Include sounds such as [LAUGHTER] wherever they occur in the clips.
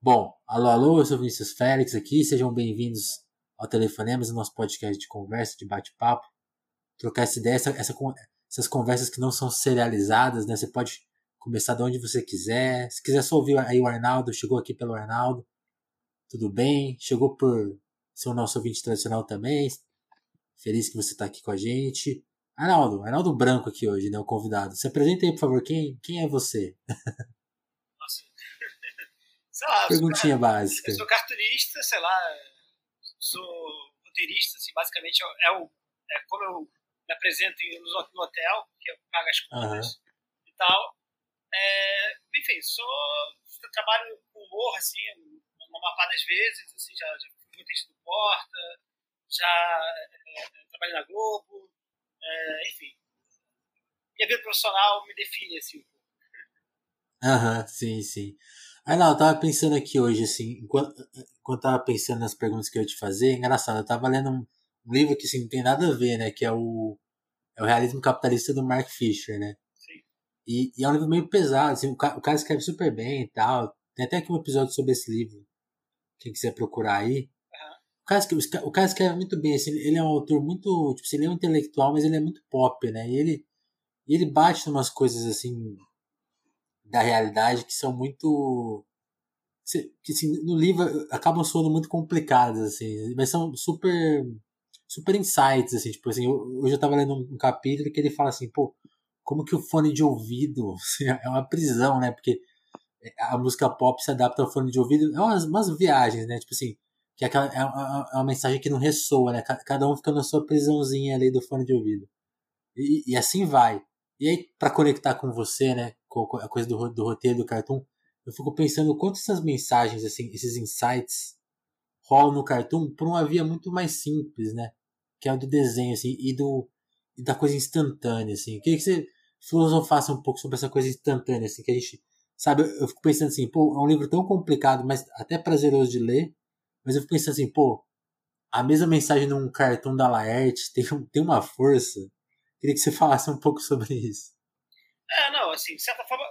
Bom, alô, alô, eu sou Vinícius Félix aqui, sejam bem-vindos ao Telefonemas, nosso podcast de conversa, de bate-papo, trocar essa ideia, essa, essa, essas conversas que não são serializadas, né? Você pode começar de onde você quiser. Se quiser só ouvir aí o Arnaldo, chegou aqui pelo Arnaldo, tudo bem. Chegou por ser o nosso ouvinte tradicional também. Feliz que você está aqui com a gente. Arnaldo, Arnaldo Branco aqui hoje, né? O convidado. Se apresenta aí, por favor, quem, quem é você? [LAUGHS] sei lá, Perguntinha básica. Eu sou cartunista, sei lá, sou roteirista, assim, basicamente é, o, é como eu me apresento no, hotel, que eu pago as contas uhum. e tal. É, enfim, sou, trabalho com humor, assim, uma mapa das vezes, assim, já, já fui roteirista do Porta, já é, trabalhei na Globo, é, enfim. Minha vida profissional me define, assim, um pouco. Aham, sim, sim. Ah, não, eu tava pensando aqui hoje, assim, enquanto, enquanto eu tava pensando nas perguntas que eu ia te fazer, é engraçado, eu tava lendo um, um, livro que, assim, não tem nada a ver, né, que é o, é o Realismo Capitalista do Mark Fisher, né? Sim. E, e é um livro meio pesado, assim, o, cara, o cara escreve super bem e tal, tem até aqui um episódio sobre esse livro, quem quiser procurar aí. O, cara escreve, o cara escreve muito bem, assim, ele é um autor muito, tipo, assim, ele é um intelectual, mas ele é muito pop, né, e ele, ele bate em umas coisas, assim, da realidade que são muito que assim, no livro acabam soando muito complicadas assim mas são super super insights assim tipo assim hoje eu tava lendo um capítulo que ele fala assim pô como que o fone de ouvido [LAUGHS] assim, é uma prisão né porque a música pop se adapta ao fone de ouvido é umas, umas viagens né tipo assim que é, aquela, é, uma, é uma mensagem que não ressoa né cada um fica na sua prisãozinha ali do fone de ouvido. E, e assim vai. E aí para conectar com você né a coisa do, do roteiro do cartoon, eu fico pensando o quanto essas mensagens, assim, esses insights rolam no cartoon por uma via muito mais simples, né? Que é o do desenho, assim, e, do, e da coisa instantânea, assim. Queria que você filosofasse um pouco sobre essa coisa instantânea, assim, que a gente, sabe, eu, fico pensando assim, pô, é um livro tão complicado, mas até prazeroso de ler, mas eu fico pensando assim, pô, a mesma mensagem num cartão da Laerte tem, tem uma força. Queria que você [LAUGHS] falasse um pouco sobre isso. É, não, assim, de certa forma,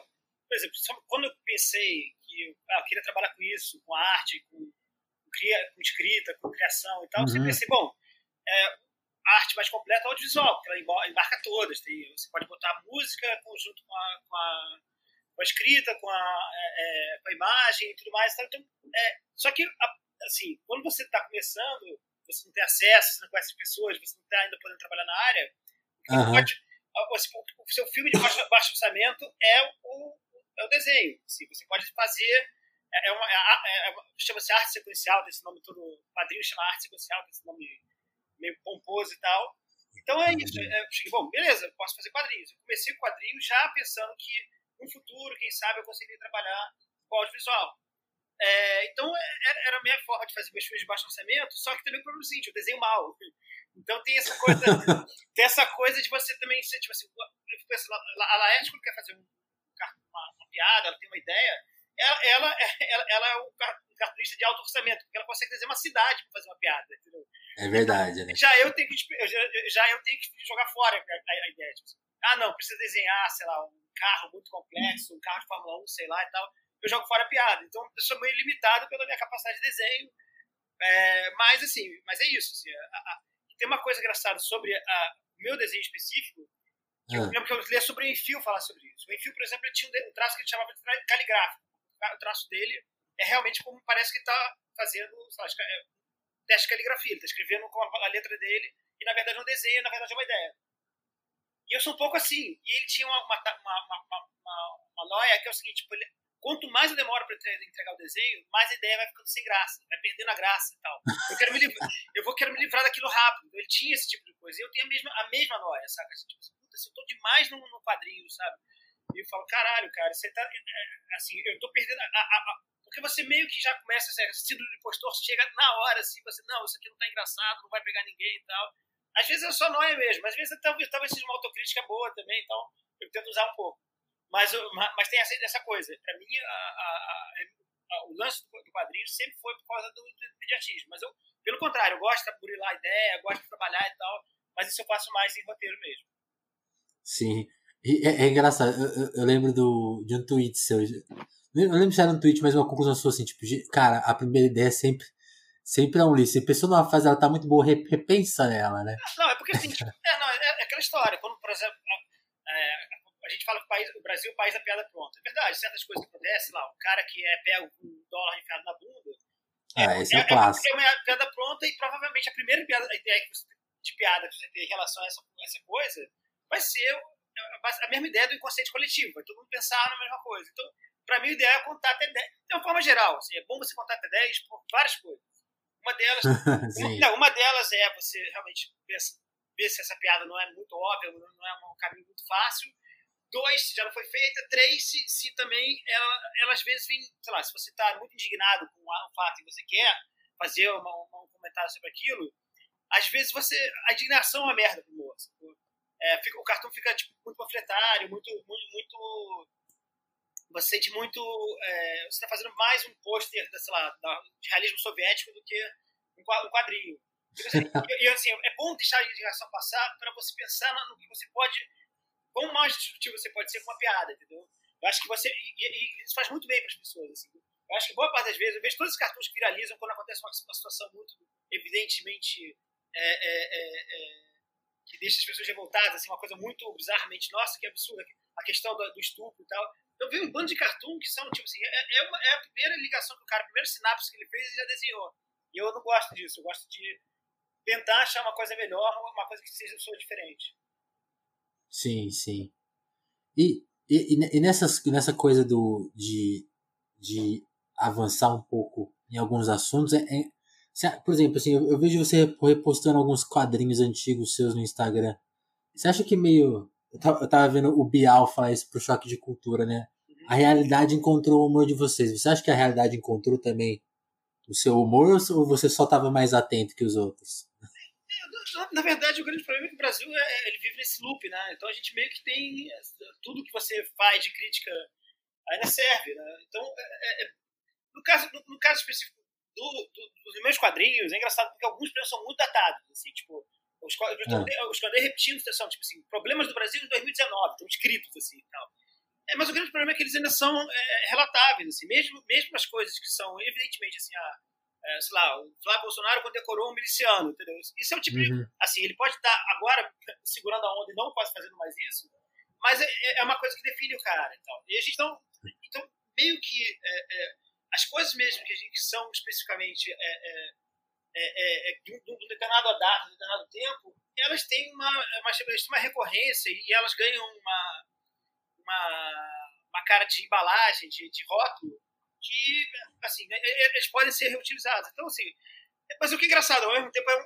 por exemplo, quando eu pensei que eu, ah, eu queria trabalhar com isso, com arte, com, com, com escrita, com criação e tal, uhum. eu pensei, bom, é, a arte mais completa é o audiovisual, porque ela embarca todas. Tem, você pode botar música conjunto com a, com a, com a escrita, com a, é, é com a imagem e tudo mais. Então, é, só que, assim, quando você está começando, você não tem acesso, você não conhece as pessoas, você não está ainda podendo trabalhar na área, uhum. pode, o seu filme de baixo, baixo orçamento é o, é o desenho. Assim, você pode fazer. É, é uma, é, é, chama-se arte sequencial, tem esse nome todo. O quadrinho chama arte sequencial, tem esse nome meio pomposo e tal. Então é isso. É, bom, beleza, posso fazer quadrinhos. Eu comecei o quadrinho já pensando que no futuro, quem sabe, eu conseguiria trabalhar com audiovisual. É, então era a minha forma de fazer meus filmes de baixo orçamento, só que também o problema é o seguinte, eu desenho mal. [LAUGHS] Então tem essa coisa, tem essa coisa de você também ser, tipo assim, eu a Laerte quando quer fazer um, uma, uma, piada, ela tem uma ideia, ela, ela, [LAUGHS] ela, ela é um cartunista de alto orçamento, porque ela consegue fazer uma cidade para fazer uma piada, entendeu? É verdade, né? Já eu tenho que, já, já eu tenho que jogar fora a, a, a ideia. Tipo assim, ah, não, precisa desenhar, sei lá, um carro muito complexo, um carro de Fórmula 1, sei lá e tal. Eu jogo fora a piada. Então eu sou meio limitado pela minha capacidade de desenho. É, mas, assim, mas é isso. Assim, a, a, tem uma coisa engraçada sobre o meu desenho específico, que eu ah. lembro que eu li sobre o Enfio falar sobre isso. O Enfio, por exemplo, ele tinha um traço que ele chamava de caligráfico. O traço dele é realmente como parece que ele está fazendo, sei lá, é, teste de caligrafia. Ele está escrevendo com a letra dele e, na verdade, é um desenho, na verdade, é uma ideia. E eu sou um pouco assim. E ele tinha uma, uma, uma, uma, uma noia que é o seguinte, tipo, ele, quanto mais eu demoro para entregar o desenho, mais a ideia vai ficando sem graça, vai perdendo a graça e tal. Eu, quero me livrar, eu vou querer me livrar daquilo rápido. Ele tinha esse tipo de coisa. E eu tenho a mesma, a mesma noia, saca? Assim, tipo, puta, se eu tô demais no, no quadrinho, sabe? E eu falo, caralho, cara, você tá. É, é, assim, eu tô perdendo. A, a, a, porque você meio que já começa a ser síndrome do impostor, chega na hora, assim, você, não, isso aqui não tá engraçado, não vai pegar ninguém e tal. Às vezes é só noia mesmo, às vezes talvez, talvez seja uma autocrítica boa também, então eu tento usar um pouco. Mas, mas tem essa, essa coisa. Para mim, a, a, a, o lance do quadrinho sempre foi por causa do, do. Mas eu, pelo contrário, eu gosto de burilar a ideia, gosto de trabalhar e tal. Mas isso eu faço mais em roteiro mesmo. Sim. E é, é engraçado. Eu, eu, eu, lembro do, de um tweet seu. Eu lembro se era no tweet, mas uma conclusão sua assim, tipo, cara, a primeira ideia é sempre, sempre é um lixo. Se a pessoa numa fase ela tá muito boa, repensa nela, né? Não, é porque assim, tipo, é, não, é, é, aquela história. Quando, por exemplo, é, a gente fala que o, país, o Brasil é o país da piada pronta. É verdade, certas coisas que acontecem lá, o cara que é pega um dólar enfiado na bunda. Ah, esse é, é o clássico. É uma piada pronta e provavelmente a primeira piada, a ideia de piada que você tem em relação a essa, essa coisa vai ser a mesma ideia do inconsciente coletivo, vai todo mundo pensar na mesma coisa. Então, para mim, o ideal é contar até 10. De uma forma geral, assim, é bom você contar até 10 por várias coisas. Uma delas, [LAUGHS] uma, não, uma delas é você realmente ver se essa piada não é muito óbvia, não é um caminho muito fácil. Dois, se já não foi feita. Três, se, se também ela, ela às vezes vem, sei lá, se você está muito indignado com um fato e você quer fazer uma, uma, um comentário sobre aquilo, às vezes você. A indignação é uma merda pro moço. É, fica, o cartão fica tipo, muito panfletário, muito, muito, muito você sente muito. É, você está fazendo mais um pôster, sei lá, de realismo soviético do que um quadrinho. E, assim, é bom deixar a indignação passar para você pensar no que você pode. Quão mais destrutivo você pode ser com uma piada, entendeu? Eu acho que você. E, e isso faz muito bem para as pessoas. Assim. Eu acho que boa parte das vezes, eu vejo todos os cartões que viralizam quando acontece uma, uma situação muito evidentemente. É, é, é, é que deixa as pessoas revoltadas, assim, uma coisa muito bizarramente nossa, que absurda, a questão do, do estupro e tal. Eu vi um bando de cartoon que são, tipo assim, é, é, uma, é, a primeira ligação que o cara, a primeira sinapse que ele fez e já desenhou. E eu não gosto disso, eu gosto de tentar achar uma coisa melhor, uma coisa que seja sua diferente. Sim, sim. E, e, e nessas, nessa coisa do, de, de avançar um pouco em alguns assuntos, é, é, por exemplo, assim, eu, eu vejo você repostando alguns quadrinhos antigos seus no Instagram. Você acha que meio eu tava, eu tava vendo o Bial falar isso pro choque de cultura, né? A realidade encontrou o humor de vocês. Você acha que a realidade encontrou também o seu humor ou você só estava mais atento que os outros? Na verdade, o grande problema é que o Brasil é, ele vive nesse loop, né? Então a gente meio que tem tudo que você faz de crítica ainda serve, né? Então, é, é, no, caso, no, no, caso específico do, do, dos meus quadrinhos, é engraçado porque alguns são muito datados, assim, tipo os, é. os quadrinhos repetindo são, tipo assim, problemas do Brasil em 2019, estão escritos assim tal. É, mas o grande problema é que eles ainda são é, relatáveis, assim, mesmo, mesmo as coisas que são, evidentemente, assim, a, é, sei lá, o Flávio Bolsonaro condecorou um miliciano, entendeu? Isso é o tipo uhum. de, assim, ele pode estar agora [LAUGHS] segurando a onda e não quase fazendo mais isso, mas é, é, é uma coisa que define o cara e tal. E a gente não, então, meio que é, é, as coisas mesmo que a gente são especificamente é, é, é, de, um, determinado data, de um determinado tempo, elas têm uma, uma, uma recorrência e elas ganham uma, uma, uma cara de embalagem, de, de rótulo, que, assim, né, eles podem ser reutilizados. Então, assim, mas o que é engraçado, ao mesmo tempo, é um,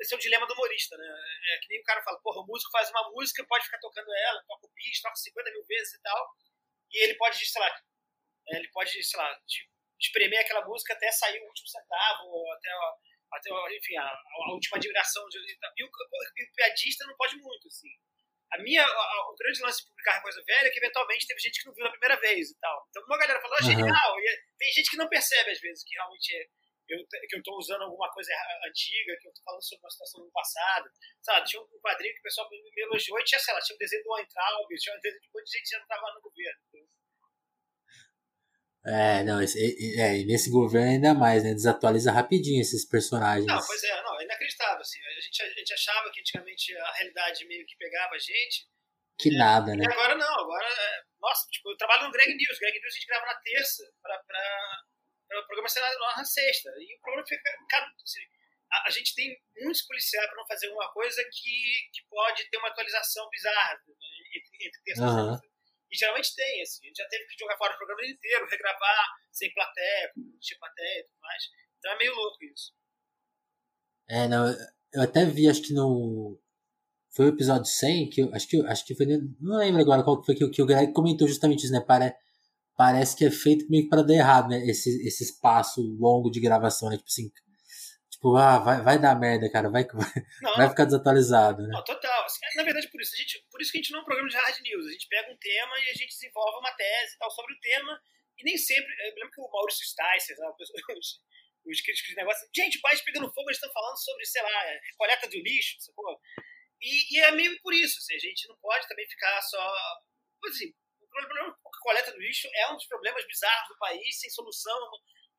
esse é o dilema do humorista, né? É que nem o cara fala, porra, o músico faz uma música, pode ficar tocando ela, toca o bis, toca 50 mil vezes e tal, e ele pode, sei lá, ele pode, sei lá, espremer aquela música até sair o último centavo, até, até enfim, a, a última admiração. De, e, o, e o piadista não pode muito, assim. A minha, a, o grande lance de publicar coisa velha é que eventualmente teve gente que não viu na primeira vez e tal. Então uma galera falou, ah, genial, e tem gente que não percebe às vezes que realmente é, eu, que eu estou usando alguma coisa antiga, que eu estou falando sobre uma situação do passado. Sabe, tinha um quadrinho que o pessoal me, me elogiou e tinha, sei lá, tinha um desenho do Weintraub, tinha um desenho de um monte de gente que já não estava no governo. É, não, esse, é, nesse governo ainda mais, né? Desatualiza rapidinho esses personagens. Não, pois é, não, é inacreditável, assim. A gente, a gente achava que antigamente a realidade meio que pegava a gente. Que é, nada, né? E agora não, agora, é, nossa, tipo, eu trabalho no Greg News. Greg News a gente grava na terça pra, pra, o programa ser na, sexta. E o programa fica, cara, assim, a, a, gente tem muitos policiais pra não fazer uma coisa que, que pode ter uma atualização bizarra né, entre, entre terça uhum. e sexta. E geralmente tem, assim. A gente já teve que jogar fora o programa inteiro, regravar sem plateia, com plateia e tudo mais. Então é meio louco isso. É, não, eu até vi, acho que no. Foi o episódio 100, que eu, acho que, acho que foi. Não lembro agora qual foi que, que o Greg comentou justamente isso, né? Pare, parece que é feito meio que para dar errado, né? Esse, esse espaço longo de gravação, né? Tipo assim, Tipo, ah, vai, vai dar merda, cara, vai, vai, [LAUGHS] vai ficar desatualizado, né? Não, total. Na verdade, por isso, a gente, por isso que a gente não é um programa de hard news. A gente pega um tema e a gente desenvolve uma tese e tal sobre o tema. E nem sempre. Eu lembro que o Maurício Sticer, [LAUGHS] os, os críticos de negócio, gente, pais pegando fogo, eles estão falando sobre, sei lá, coleta do lixo, sacou? E, e é meio por isso, assim, a gente não pode também ficar só. Assim, problema coleta do lixo é um dos problemas bizarros do país, sem solução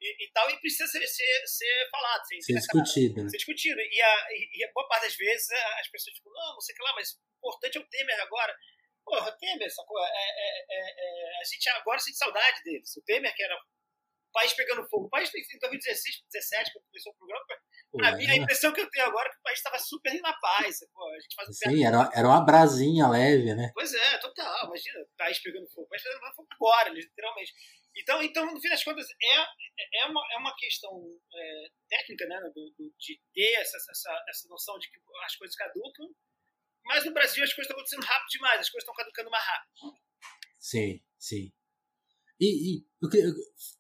e, e tal, e precisa ser, ser, ser falado, ser, ser discutido. Ser discutido. E a, e a boa parte das vezes as pessoas ficam, não, não sei o que lá, mas o importante é o Temer agora. Porra, Temer, sacou? É, é, é, é, a gente agora sente saudade deles. O Temer, que era o país pegando fogo. O país em 2016, 2017, quando começou o programa, Pra mim, a impressão que eu tenho agora é que o país estava super na paz. Pô, a gente faz um Sim, era, era uma brasinha leve, né? Pois é, total. Imagina, o país pegando fogo. O país pegando fogo agora, literalmente. Então, então, no fim das contas, é, é, uma, é uma questão é, técnica, né? Do, do, de ter essa, essa, essa noção de que as coisas caducam. Mas no Brasil as coisas estão acontecendo rápido demais, as coisas estão caducando mais rápido. Sim, sim. E, e eu, queria, eu,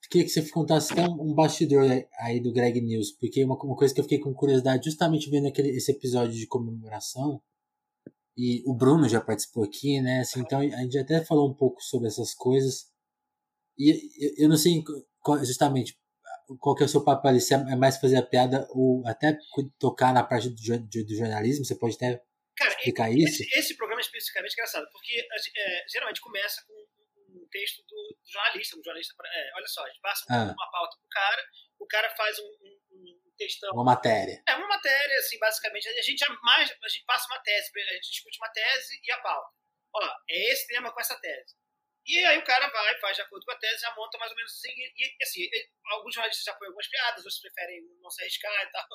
queria, que você contasse até um, um bastidor aí do Greg News, porque uma, uma coisa que eu fiquei com curiosidade justamente vendo aquele, esse episódio de comemoração, e o Bruno já participou aqui, né? Assim, então a gente até falou um pouco sobre essas coisas. E eu, não sei justamente qual que é o seu papel ali, se é, é mais fazer a piada ou até tocar na parte do, do jornalismo, você pode até Cara, explicar esse, isso? Esse programa é especificamente engraçado, porque é, geralmente começa com um texto do, do jornalista. Um jornalista é, olha só, a gente passa ah. uma pauta pro cara, o cara faz um, um, um, textão. Uma matéria. É, uma matéria, assim, basicamente. A gente, mais, a gente passa uma tese, a gente discute uma tese e a pauta. Ó, é esse tema com essa tese. E aí o cara vai, faz de acordo com a tese, já monta mais ou menos assim. E, assim, alguns jornalistas já põem algumas piadas, outros preferem não se arriscar e tal.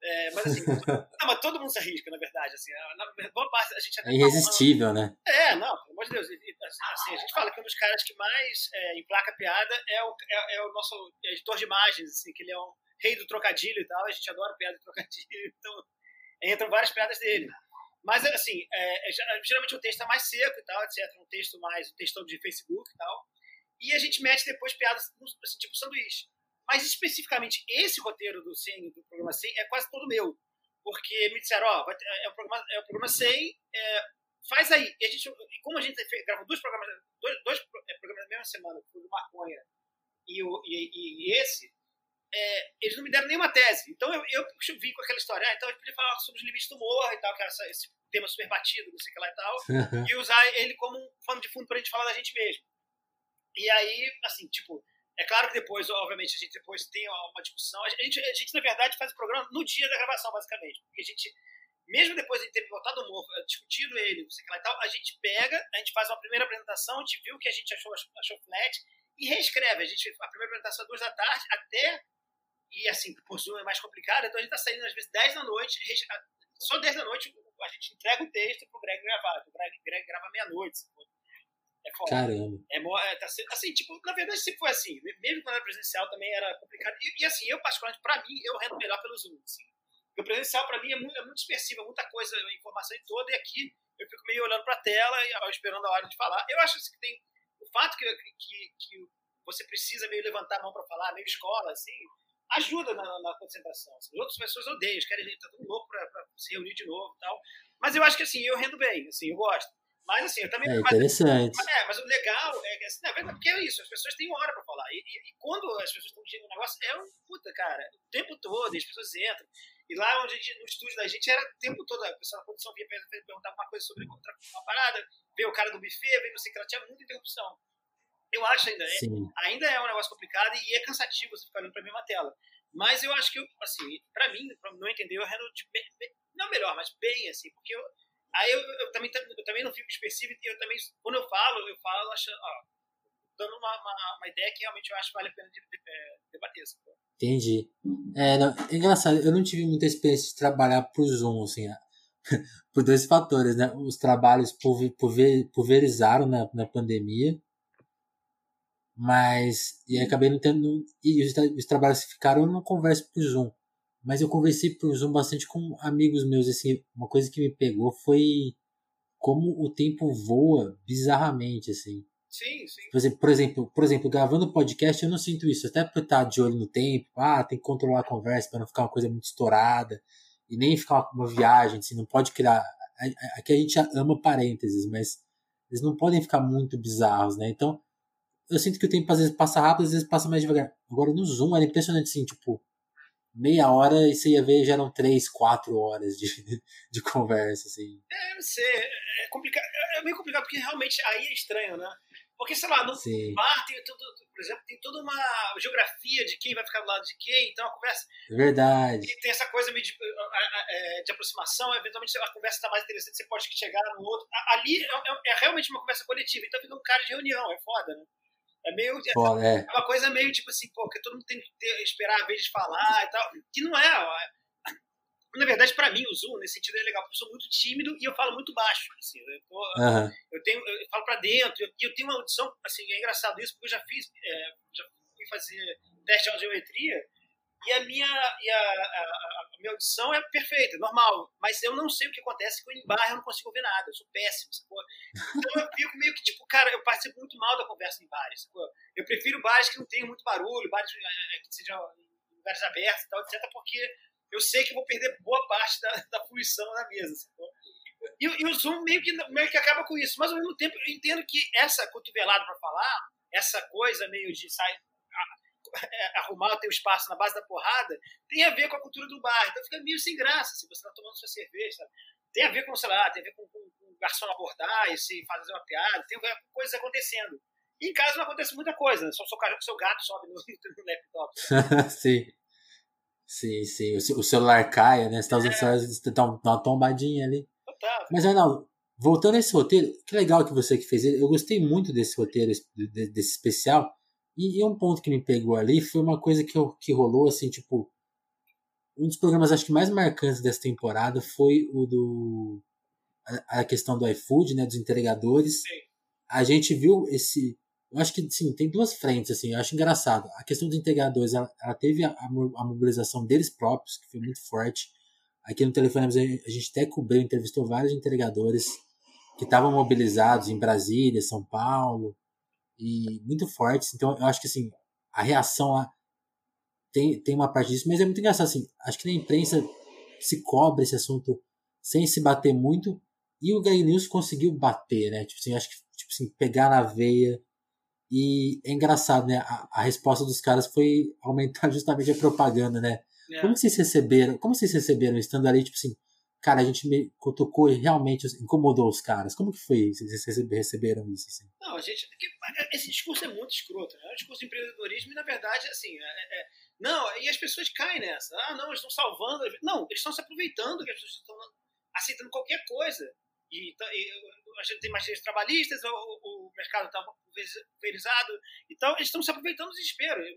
É, mas assim, [LAUGHS] não, mas todo mundo se arrisca, na verdade. Assim, na boa parte a gente É irresistível, né? É, não, pelo amor de Deus. Assim, assim, a gente fala que um dos caras que mais é, emplaca piada é o, é, é, o nosso editor de imagens, assim, que ele é um rei do trocadilho e tal. A gente adora piada de trocadilho, [LAUGHS] então entram várias piadas dele. Mas, assim, é, é geralmente o texto é mais seco e tal, etc. Um texto mais, um textão de Facebook e tal. E a gente mete depois piadas, assim, tipo sanduíche. Mas especificamente esse roteiro do 100, do programa 100, é quase todo meu. Porque me disseram, ó, é o programa, é o programa 100, é, faz aí. E a gente, como a gente gravou dois programas, dois, dois é, programas na mesma semana, o do Maconha e, o, e, e esse, é, eles não me deram nenhuma tese. Então eu, eu vim com aquela história, ah, então a gente podia falar sobre os limites do humor e tal, que era essa, esse tema super batido, não sei o que lá e tal, e usar ele como um pano de fundo pra gente falar da gente mesmo. E aí, assim, tipo, é claro que depois, obviamente, a gente depois tem uma discussão. A gente, a gente, na verdade, faz o programa no dia da gravação, basicamente. Porque a gente, mesmo depois de ter votado o humor, eh, discutido ele, não sei o que lá e tal, a gente pega, a gente faz uma primeira apresentação, a gente viu o que a gente achou, achou flat e reescreve. A, gente, a primeira apresentação é duas da tarde até. E assim, por Zoom é mais complicado, então a gente tá saindo às vezes 10 da noite, só 10 da noite a gente entrega o texto pro Greg gravar. O Greg, Greg grava meia-noite. É foda. Caramba. É, é, tá, assim, tipo, na verdade sempre foi assim. Mesmo quando era presencial também era complicado. E, e assim, eu particularmente, pra mim, eu rendo melhor pelo Zoom. Assim. Porque o presencial pra mim é muito, é muito dispersivo, é muita coisa, informação em toda, e aqui eu fico meio olhando pra tela e esperando a hora de falar. Eu acho assim, que tem o fato que, que, que você precisa meio levantar a mão pra falar, meio escola, assim, ajuda na, na concentração. Assim. As outras pessoas odeiam, querem estar tá tudo louco pra, pra se reunir de novo e tal. Mas eu acho que assim, eu rendo bem, assim, eu gosto. Mas assim, eu também. É interessante. Mas, é, mas o legal é que assim, na verdade, porque é isso, as pessoas têm hora pra falar. E, e, e quando as pessoas estão pedindo um negócio, é um puta, cara, o tempo todo, as pessoas entram. E lá onde gente, no estúdio da gente era o tempo todo, a pessoa na produção vinha perguntar uma coisa sobre uma parada, veio o cara do buffet, veio não sei o que, ela tinha muita interrupção. Eu acho ainda, é, ainda é um negócio complicado e é cansativo você ficar olhando pra mesma tela. Mas eu acho que, assim, pra mim, pra não entender, eu rendo de bem, bem, não melhor, mas bem, assim, porque eu Aí eu, eu, também, eu também não fico específico, eu também, quando eu falo, eu falo achando, ó, dando uma, uma, uma, ideia que realmente eu acho que vale a pena de, de, de, é, debater. Assim, Entendi. É, não, é engraçado, eu não tive muita experiência de trabalhar por Zoom, assim, [LAUGHS] por dois fatores, né? Os trabalhos pulverizaram na, na pandemia, mas e acabei não tendo e os, os trabalhos que ficaram eu não converso por Zoom mas eu conversei por Zoom bastante com amigos meus, assim, uma coisa que me pegou foi como o tempo voa bizarramente, assim. Sim, sim. Por exemplo, por exemplo, por exemplo, gravando podcast eu não sinto isso, até por estar de olho no tempo, ah, tem que controlar a conversa para não ficar uma coisa muito estourada e nem ficar uma viagem, assim, não pode criar. Aqui a gente ama parênteses, mas eles não podem ficar muito bizarros, né? Então, eu sinto que o tempo às vezes passa rápido, às vezes passa mais devagar. Agora no Zoom era impressionante, assim, tipo, meia hora e você ia ver já eram três, quatro horas de, [LAUGHS] de conversa, assim. É, não sei, é complicado, é meio complicado porque realmente aí é estranho, né? Porque, sei lá, no Sim. bar tem tudo, por exemplo, tem toda uma geografia de quem vai ficar do lado de quem, então a conversa. Verdade. E tem essa coisa meio de, é, de aproximação, eventualmente a conversa está mais interessante, você pode chegar no outro. Ali é, é, é, realmente uma conversa coletiva, então fica um cara de reunião, é foda, né? É meio. É foda, é. é uma coisa meio tipo assim, pô, que todo mundo tem que ter, esperar a vez de falar e tal. Que não é. Na verdade, para mim, o Zoom, nesse sentido, é legal, porque eu sou muito tímido e eu falo muito baixo. Assim, eu, tô, uhum. eu, tenho, eu falo para dentro, e eu, eu, tenho uma audição, assim, é engraçado isso, porque eu já fiz, é, já fui fazer teste de audiometria, e a minha, e a, a, a, minha audição é perfeita, normal, mas eu não sei o que acontece, que eu em bar eu não consigo ouvir nada, eu sou péssimo, sacou? Então eu fico meio que, tipo, cara, eu participo muito mal da conversa em bares, sacou? Eu prefiro bares que não tenham muito barulho, bares é, é, que sejam lugares abertos e tal, etc, porque eu sei que vou perder boa parte da, da fruição na mesa. E, e, o Zoom meio que, meio que acaba com isso. Mas ao mesmo tempo eu entendo que essa cotovelada para falar, essa coisa meio de sair, é, [LAUGHS] arrumar o teu espaço na base da porrada, tem a ver com a cultura do bar. Então fica meio sem graça se você está tomando sua cerveja. Sabe? Tem a ver com, sei lá, tem a ver com, com, com o garçom abordar e se fazer uma piada, tem a ver com coisas acontecendo. E em casa não acontece muita coisa, né? só o seu gato sobe no, [LAUGHS] no laptop. [LAUGHS] Sim. Sim, sim. O, celular caia, né? Você tá usando é. o celular, você dá uma tombadinha ali. Total. Mas, Arnaldo, voltando a esse roteiro, que legal que você que fez ele. Eu gostei muito desse roteiro, desse especial. E, e um ponto que me pegou ali foi uma coisa que, eu, que rolou, assim, tipo. Um dos programas, acho que mais marcantes dessa temporada foi o do. A, a questão do iFood, né? Dos entregadores. Sim. A gente viu esse eu acho que sim, tem duas frentes, assim, eu acho engraçado. A questão dos integradores, ela, ela teve a, a, mobilização deles próprios, que foi muito forte. Aqui no telefone a gente até cobriu, entrevistou vários entregadores que estavam mobilizados em Brasília, São Paulo, e muito fortes. Então eu acho que assim, a reação lá tem, tem uma parte disso, mas é muito engraçado assim. Acho que na imprensa se cobre esse assunto sem se bater muito, e o Gay News conseguiu bater, né? Tipo assim, acho que tipo assim, pegar na veia e é engraçado, né? A, a, resposta dos caras foi [LAUGHS] aumentar justamente a propaganda, né? É. Como vocês receberam? Como vocês receberam estando ali, tipo assim, cara, a gente me cutucou e realmente incomodou os caras. Como que foi? Vocês receberam isso? Assim? Não, a gente. Esse discurso é muito escroto, né? É um discurso de empreendedorismo e, na verdade, assim. É, é, é, não, e as pessoas caem nessa. Ah, não, eles estão salvando. Não, eles estão se aproveitando que as pessoas estão aceitando qualquer coisa. E, e a gente tem mais direitos trabalhistas, o, o mercado está pulverizado. Então, eles estão se aproveitando do desespero. Eles,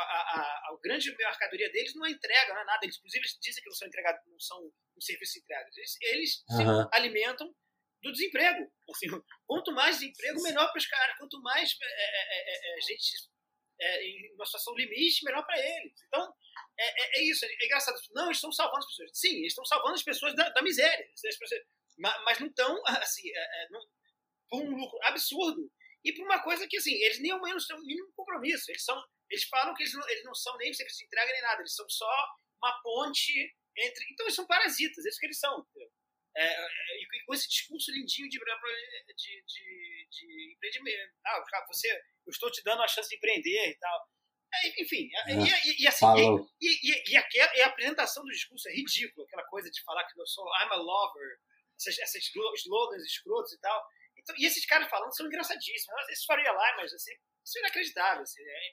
a, a, a, grande mercadoria deles não é entrega, não é nada. Eles, inclusive, eles dizem que não são entregados, não são um serviço entregue. Eles, eles uhum. se alimentam do desemprego. Assim, [LAUGHS] quanto mais desemprego, melhor para os caras. Quanto mais é, é, é, é gente em uma situação limite, melhor para eles. Então, é, isso. É engraçado. Não, eles estão salvando as pessoas. Sim, eles estão salvando as pessoas da, da miséria. As pessoas, mas não estão, [LAUGHS] assim, não, por um lucro absurdo e por uma coisa que, assim, eles nem ao menos têm o mínimo compromisso. Eles, são, eles falam que eles não, eles não são nem serviço de entrega nem nada, eles são só uma ponte entre. Então, eles são parasitas, é isso que eles são. É, é, e com esse discurso lindinho de, de, de, de empreendimento. Ah, você, eu estou te dando a chance de empreender e tal. É, enfim, é, e, e, assim, e, e, a, e, a, apresentação do discurso é ridícula, aquela coisa de falar que eu sou I'm a lover, esses, esses slogans escrotos e tal. Então, e esses cares falando são engraçadíssimos. Esses Faria assim, são inacreditáveis. Assim, é, é, é,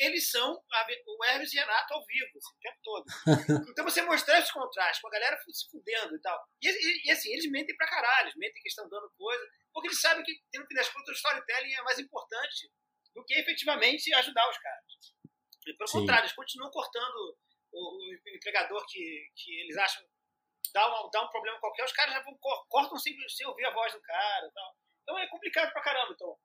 eles são o Hermes e Renato ao vivo, assim, o tempo todo. [LAUGHS] Então você mostrar esses contrastes, com a galera se fudendo e tal. E, e, e, assim, eles mentem pra caralho, eles mentem que estão dando coisa, porque eles sabem que, no fim das contas, o storytelling é mais importante do que efetivamente ajudar os caras. E, pelo Sim. contrário, eles continuam cortando o, o entregador que, que eles acham dá, uma, dá um problema qualquer, os caras já vão, cortam sem, sem ouvir a voz do cara e tal. Então é complicado pra caramba. Então.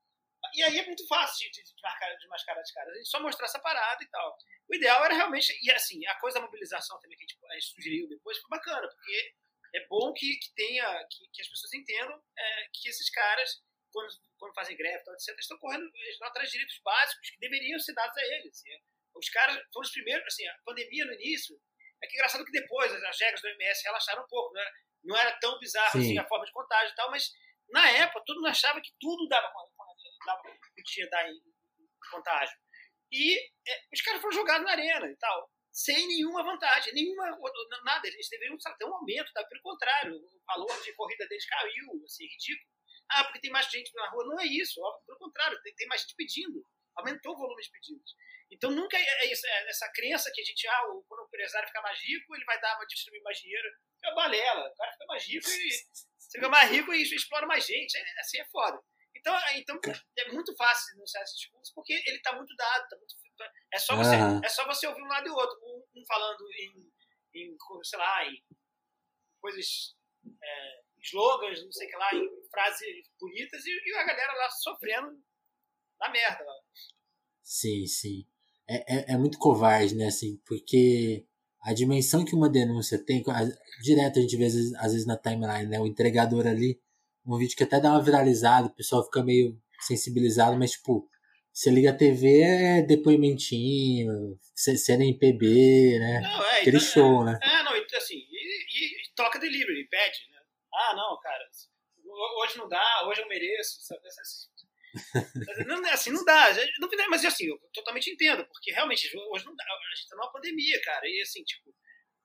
E aí é muito fácil de, de, de, marcar, de mascarar de caras. A gente só mostrar essa parada e tal. O ideal era realmente. E assim, a coisa da mobilização também que a gente, a gente sugeriu depois foi bacana, porque é bom que, que tenha. Que, que as pessoas entendam é, que esses caras, quando, quando fazem greve e etc., estão correndo estão atrás de direitos básicos que deveriam ser dados a eles. Assim. Os caras foram os primeiros. Assim, a pandemia no início é que é engraçado que depois as regras do MS relaxaram um pouco, né? Não era tão bizarro Sim. assim a forma de contágio e tal, mas na época todo mundo achava que tudo dava, dava podia dar em, contágio. E é, os caras foram jogados na arena e tal, sem nenhuma vantagem, nenhuma nada. Eles deveriam ter um aumento, tá? pelo contrário, o valor de corrida deles caiu, assim, ridículo. Ah, porque tem mais gente na rua. Não é isso. Pelo contrário, tem, tem mais gente pedindo. Aumentou o volume de pedidos. Então nunca é, é isso, é essa crença que a gente, ah, quando o empresário ficar mais rico, ele vai dar, vai distribuir mais dinheiro. É balela. O cara fica mais rico e você [LAUGHS] fica mais rico e explora mais gente. É, assim é foda. Então, é, então é muito fácil denunciar esses discursos porque ele está muito dado, tá muito, é, só você, uhum. é só você ouvir um lado e o outro. Um, um falando em, em, sei lá, em coisas, é, slogans, não sei o que lá, em frases bonitas e, e, a galera lá sofrendo na merda. Lá. Sim, sim. É, é, é, muito covarde, né, assim, porque a dimensão que uma denúncia tem, direto a gente vê às vezes, às vezes na timeline, né, o entregador ali um vídeo que até dá uma viralizada, o pessoal fica meio sensibilizado, mas tipo, você liga a TV é depoimentinho, cena em PB, né? Não, é, Aquele então, show, né? É, não, assim, e, e, toca delivery, pede, né? Ah, não, cara, hoje não dá, hoje eu mereço, sabe? não, assim, não dá, não, mas assim, eu totalmente entendo, porque realmente hoje não dá, a gente tá numa pandemia, cara, e assim, tipo,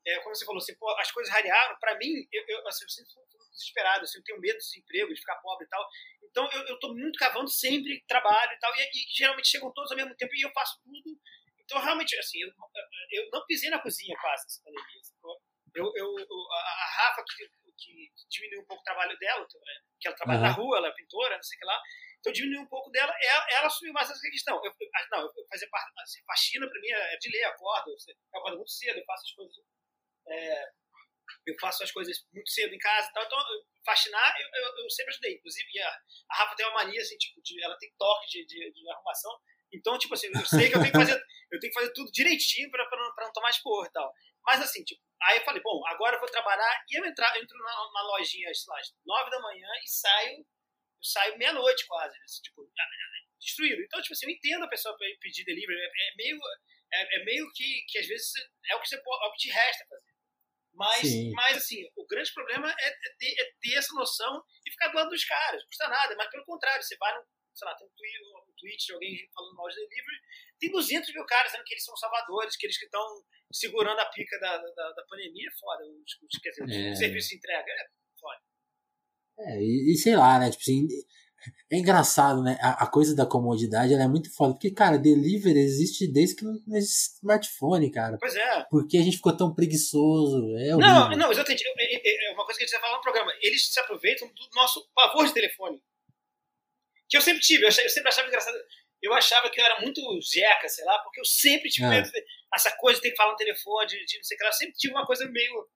é, como você falou, assim, pô, as coisas rarearam, pra mim, eu, eu, assim, eu sempre desesperado, assim, eu tenho medo desse emprego, de ficar pobre e tal. Então eu, eu tô muito cavando sempre trabalho e tal, e, e, geralmente chegam todos ao mesmo tempo e eu faço tudo. Então realmente, assim, eu, eu não pisei na cozinha quase nessa pandemia. Assim, eu, eu, eu, a Rafa, que, que diminuiu um pouco o trabalho dela, que ela trabalha uhum. na rua, ela é pintora, não sei o que lá, então diminuiu um pouco dela, ela, ela assumiu mais essa questão. Eu, ah, não, eu fazia assim, faxina para mim é de ler, acordo, eu acordo muito cedo, eu faço as coisas. É, eu faço as coisas muito cedo em casa. Então, fascinar, eu, eu, eu, sempre ajudei. Inclusive, a, a Rafa tem uma mania, assim, tipo, de, ela tem toque de, de, de, arrumação. Então, tipo assim, eu sei que eu tenho que fazer, eu tenho que fazer tudo direitinho pra, pra, não, pra não tomar esporro e tal. Mas, assim, tipo, aí eu falei, bom, agora eu vou trabalhar. E eu, entrar, eu entro na, na lojinha, sei lá, nove da manhã e saio, saio meia-noite quase, assim, tipo, destruído. Então, tipo assim, eu entendo a pessoa pedir delivery, é, é meio, é, é, meio que, que às vezes é o que, você, é o que te resta fazer. Mas, mas assim, o grande problema é, é, ter, é, ter, essa noção e ficar do lado dos caras. Não custa nada, mas pelo contrário, você vai no, sei lá, tem um tweet, um tweet de alguém falando mal de delivery, tem 200 mil caras dizendo que eles são salvadores, que eles que estão segurando a pica da, da, da pandemia, é foda. Os, os, quer dizer, é. o serviço de entrega, é foda. É, e, e sei lá, né, tipo assim, é engraçado, né? A, a, coisa da comodidade ela é muito foda. Porque, cara, delivery existe desde que não existe smartphone, cara. Pois é. Porque a gente ficou tão preguiçoso. É não, não, exatamente. É, é, é uma coisa que a gente vai falar no programa. Eles se aproveitam do nosso pavor de telefone. Que eu sempre tive. Eu, sempre achava engraçado. Eu achava que eu era muito zeca, sei lá, porque eu sempre tive. De, essa coisa de ter que falar no telefone, de, de não sei o que lá. Eu sempre tive uma coisa meio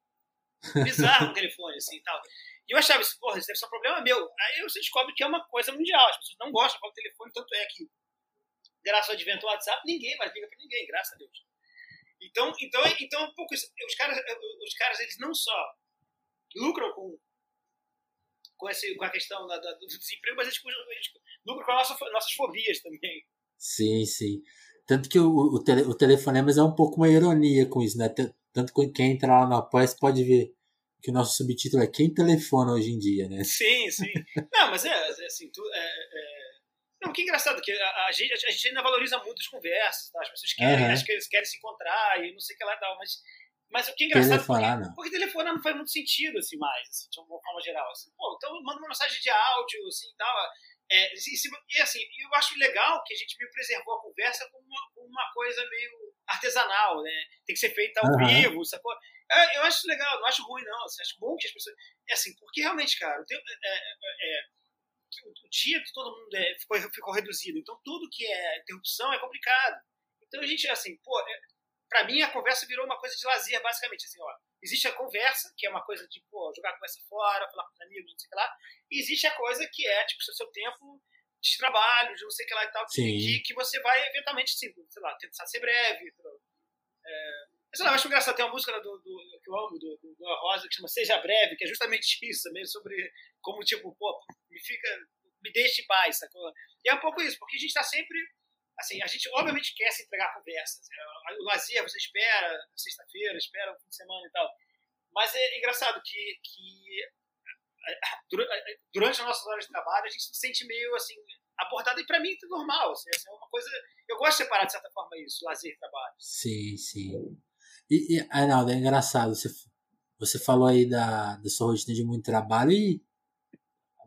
bizarra no telefone, assim e tal. E eu achava isso, porra, isso deve ser um problema meu. Aí você descobre que é uma coisa mundial. As pessoas não gostam falar telefone, tanto é que, graças ao advento do WhatsApp, ninguém mais liga pra ninguém, graças a Deus. Então, então, então um pouco isso. Os caras, os caras, eles não só lucram com, com, esse, com a questão da, da, do desemprego, mas eles, eles lucram com as nossas, nossas fobias também. Sim, sim. Tanto que o, o, tele, o telefonemas é um pouco uma ironia com isso, né? Tanto que quem entra lá no Apoia pode ver que o nosso subtítulo é Quem Telefona Hoje em Dia, né? Sim, sim. Não, mas é, é assim, tu, é, é... Não, que engraçado, que a, a, gente, a gente ainda valoriza muito as conversas, tá? As pessoas querem, uhum. acho que eles querem se encontrar e não sei o que lá e tal, mas, mas o que é engraçado telefonar, porque, não. porque telefonar não faz muito sentido, assim, mais, assim, de uma forma geral. Assim. Pô, então manda uma mensagem de áudio, assim, e tal. É, e, e, assim, eu acho legal que a gente meio preservou a conversa como uma, uma coisa meio artesanal, né? Tem que ser feita ao uhum. vivo, sacou? É, eu acho legal, não acho ruim, não. Assim, acho bom que as pessoas. É assim, porque realmente, cara, o, tempo, é, é, é o dia de todo mundo é, ficou, ficou reduzido. Então, tudo que é interrupção é complicado. Então, a gente, assim, pô, é, pra mim a conversa virou uma coisa de lazer, basicamente. Assim, ó, existe a conversa, que é uma coisa de, pô, jogar a conversa fora, falar com os amigos, não sei o que lá. E existe a coisa que é, tipo, seu tempo de trabalho, de não sei o que lá e tal, que, que, você vai eventualmente, assim, sei lá, tentar ser breve. É, lá, eu acho engraçado, tem uma música do, do, que eu amo, do, do, do Rosa, que chama Seja Breve, que é justamente [LAUGHS] isso, meio sobre como, tipo, pô, me fica, me deixe em paz, sacou? E é um pouco isso, porque a gente está sempre, assim, a gente obviamente quer se entregar conversas, é, o lazer você espera, sexta-feira, espera o fim de semana e tal, mas é engraçado que, que durante as nossas horas de trabalho a gente se sente meio, assim, abordado, e para mim é normal, assim, é uma coisa, eu gosto de separar de certa forma isso, lazer e trabalho. Sim, sim. E, e Arnaldo, é engraçado, você, você falou aí da, da sua rotina de muito trabalho e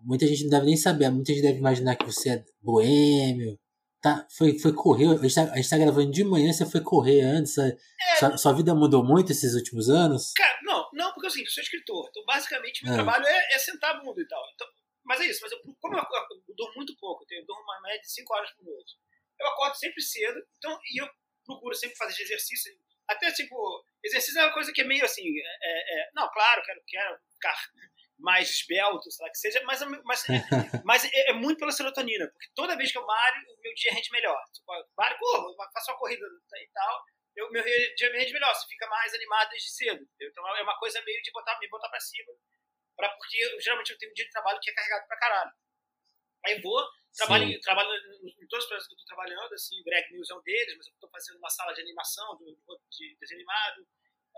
muita gente não deve nem saber, muita gente deve imaginar que você é boêmio. Tá, foi, foi correr, a gente, tá, a gente tá gravando de manhã, você foi correr antes. É, sua, sua, vida mudou muito esses últimos anos? Cara, não, não, porque assim, eu sou escritor. Então, basicamente, meu é. trabalho é, é, sentar a bunda e tal. Então, mas é isso, mas eu, como eu, eu, eu durmo muito pouco, eu, tenho, eu durmo uma média de 5 horas por noite. Eu acordo sempre cedo, então, e eu procuro sempre fazer exercício. Até, tipo, exercício é uma coisa que é meio assim. É, é, não, claro, quero, quero ficar mais esbelto, sei lá que seja, mas, mas, [LAUGHS] mas é, é, muito pela serotonina, porque toda vez que eu malho, o meu dia rende melhor. Tipo, malho, corro, faço uma corrida e tal, eu, meu dia rende melhor, você fica mais animado desde cedo. Entendeu? Então é uma coisa meio de botar, me botar pra cima, pra, porque eu, geralmente eu tenho um dia de trabalho que é carregado pra caralho. Aí vou, trabalho, trabalho em todos os projetos que eu estou trabalhando, assim, o Greg News é um deles, mas eu estou fazendo uma sala de animação, de, de desenho animado,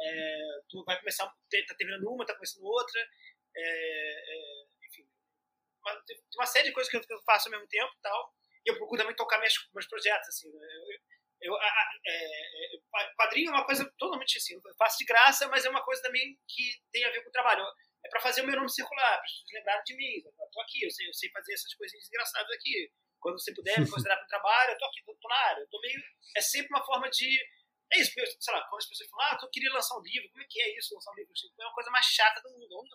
é, tu vai começar, tá terminando uma, tá começando outra, é, é, enfim, uma, tem uma série de coisas que eu, que eu, faço ao mesmo tempo e tal, e eu procuro também tocar meus, meus projetos, assim, né? eu, eu a, é, é, quadrinho é uma coisa totalmente assim, eu faço de graça, mas é uma coisa também que tem a ver com o trabalho. É para fazer o meu nome circular, para pessoas lembrarem de mim. Eu tô aqui, eu sei, eu sei fazer essas coisinhas engraçadas aqui. Quando você puder me considerar para o trabalho, eu tô aqui, tô, na área. Eu tô meio, é sempre uma forma de é isso, sei lá, quando as pessoas falam, ah, eu queria lançar um livro, como é que é isso, lançar um livro? É uma coisa mais chata do mundo.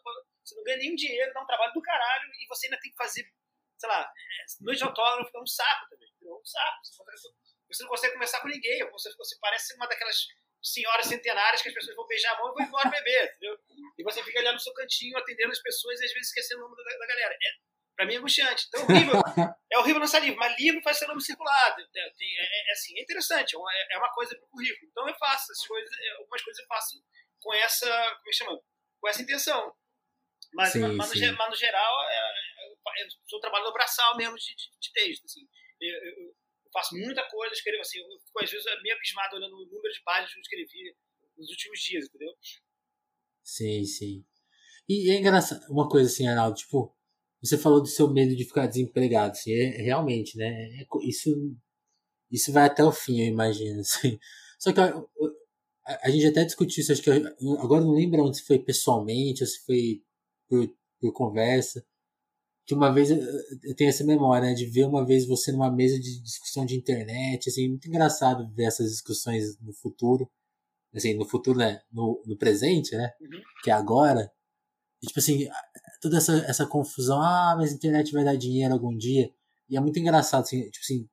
Você não ganha nenhum dinheiro, dá um trabalho do caralho e você ainda tem que fazer, sei lá, é, noite de autógrafo é um saco também. É um saco. Você não consegue conversar com ninguém, você parece uma daquelas senhoras centenárias que as pessoas vão beijar a mão e vão embora beber, [LAUGHS] entendeu? E você fica ali no seu cantinho atendendo as pessoas e às vezes esquecendo o nome da, da galera. É, Pra mim é angustiante. Então, horrível. é horrível [LAUGHS] lançar livro, mas livro faz seu nome circulado. É, é, é, assim, é interessante, é, é uma coisa pro currículo. Então eu faço essas coisas, é, algumas coisas eu faço com essa, como é que chama? Com essa intenção. Mas, sim, mas, sim. No, mas no, geral, é, é, eu sou trabalho no braçal mesmo de, de, de texto. Assim. Eu, eu, faço muita coisa, escrevo assim, eu fico às vezes meio abismado olhando o número de páginas que eu escrevi nos últimos dias, entendeu? Sim, sim. E é engraçado, uma coisa assim, Arnaldo, tipo, você falou do seu medo de ficar desempregado, assim, é, realmente, né? É, isso, isso vai até o fim, eu imagino. [LAUGHS] Assim. Só que a, a, a, gente até discutiu isso, acho que eu, agora não lembro onde se foi pessoalmente ou se foi por, por conversa. Que uma vez eu, eu tenho essa memória, né, de ver uma vez você numa mesa de discussão de internet, assim, muito engraçado ver essas discussões no futuro. Assim, no futuro, né? No, no presente, né? Uhum. Que é agora. E, tipo assim, toda essa, essa confusão, ah, mas a internet vai dar dinheiro algum dia. E é muito engraçado, assim, tipo assim,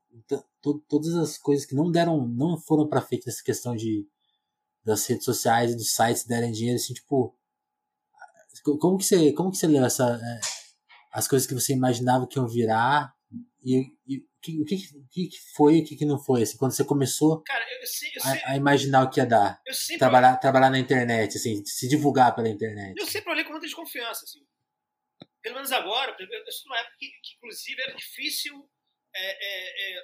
todas as coisas que não deram, não foram para frente nessa questão de das redes sociais e dos sites derem dinheiro, assim, tipo, como que você, como que você leu essa, é, as coisas que você imaginava que iam virar e, e o que, que, que foi e o que, que não foi, assim, quando você começou Cara, eu, eu, a, a, imaginar o que ia dar, trabalhar, trabalhar na internet, assim, se divulgar pela internet. Eu sempre olhei com muita desconfiança, assim, pelo menos agora, eu estou numa época que, que inclusive era difícil é, é, é,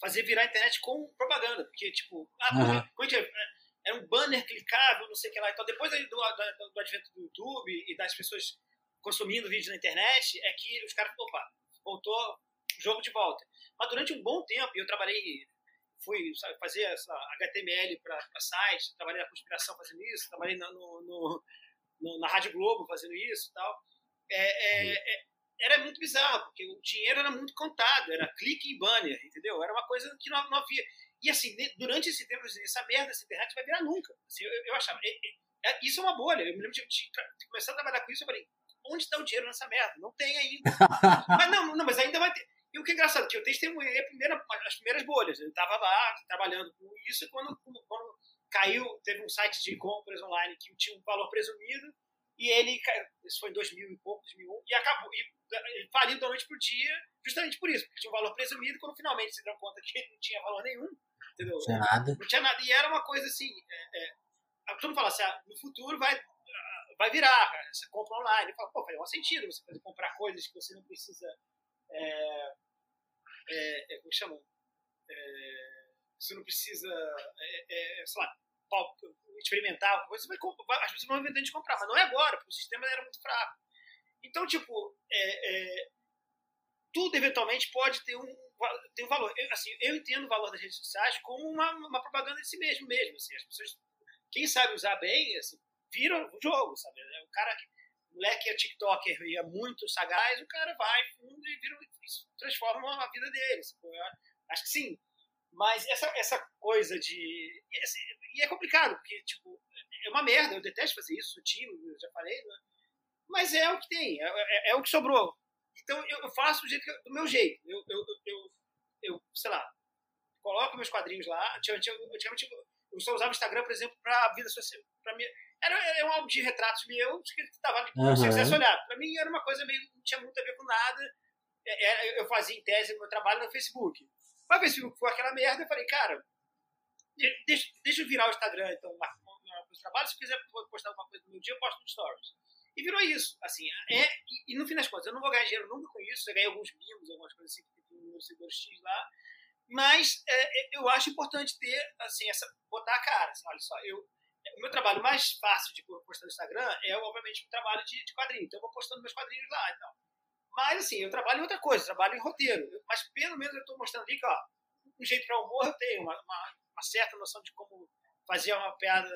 fazer virar a internet com propaganda, porque tipo, ah, uhum. como é, é um banner clicável, não sei o que lá. Então, depois do, do, do, advento do YouTube e das pessoas consumindo vídeo na internet, é que os caras, opa, voltou jogo de volta. Mas durante um bom tempo, eu trabalhei, fui sabe, fazer essa HTML para site, trabalhei na conspiração fazendo isso, trabalhei no, no, no, na Rádio Globo fazendo isso e tal é, é, é, era muito bizarro, porque o dinheiro era muito contado, era clique em banner, entendeu? Era uma coisa que não, não havia. E assim, durante esse tempo, assim, essa merda dessa internet vai virar nunca. Assim, eu, eu, achava, é, é, isso é uma bolha. Eu me lembro de, de, de, começar a trabalhar com isso, eu falei, onde está o dinheiro nessa merda? Não tem ainda. [LAUGHS] mas não, não, mas ainda vai ter. E o que é engraçado, que eu testemunhei a primeira, as primeiras bolhas. Eu estava lá trabalhando com isso e quando, quando caiu, teve um site de compras online que tinha um valor presumido e ele, isso foi em 2000 e pouco, 2001, e acabou, e ele faliu da noite pro dia, justamente por isso, porque tinha um valor presumido, quando finalmente se deu conta que ele não tinha valor nenhum, entendeu? Não tinha nada. Não tinha nada, e era uma coisa assim, é, é, todo mundo fala assim, ah, no futuro vai, vai virar, você compra online, ele fala, pô, faz um sentido você poder comprar coisas que você não precisa, é, é, é como chama? É, você não precisa, é, é, sei lá, experimentar, você vai, vai, as pessoas vão inventando de comprar, mas não é agora, porque o sistema era muito fraco. Então, tipo, é, é, tudo eventualmente pode ter um, ter um valor. Eu, assim, eu entendo o valor das redes sociais como uma, uma propaganda de si mesmo, mesmo. Assim, as pessoas, quem sabe usar bem, assim, vira o jogo, sabe? É o cara que, o moleque é TikToker e é muito sagaz, o cara vai fundo e vira, transforma a vida dele. Acho que sim. Mas essa, essa coisa de. E, assim, e, é complicado, porque, tipo, é uma merda, eu detesto fazer isso, sou tímido, já falei, né? Mas é o que tem, é, é, é o que sobrou. Então eu, eu faço do, jeito do meu jeito. Eu, eu, eu, eu, sei lá, coloco meus quadrinhos lá. Antigamente, antigamente eu só usava o Instagram, por exemplo, para vida social. Pra mim, era, era um álbum de retratos meu que estava uhum. olhado. Para mim era uma coisa meio. não tinha muito a ver com nada. É, é, eu fazia em tese meu trabalho no Facebook. Mas o Facebook foi aquela merda. Eu falei, cara, deixa, deixa eu virar o Instagram, então, uma, uma, uma, trabalho. Se quiser postar alguma coisa no meu dia, eu posto no Stories. E virou isso. Assim, é, e, e, no fim das contas, eu não vou ganhar dinheiro nunca com isso. Eu ganhei alguns mimos, algumas coisas assim, que tem um seguidor X lá. Mas é, é, eu acho importante ter, assim, essa, botar a cara. Assim, olha só, eu, o meu trabalho mais fácil de postar no Instagram é, obviamente, o trabalho de, de quadrinho. Então, eu vou postando meus quadrinhos lá e tal. Mas, assim, eu trabalho em outra coisa, trabalho em roteiro. Mas, pelo menos, eu estou mostrando ali que, ó, um jeito para humor eu tenho, uma, uma, uma certa noção de como fazer uma piada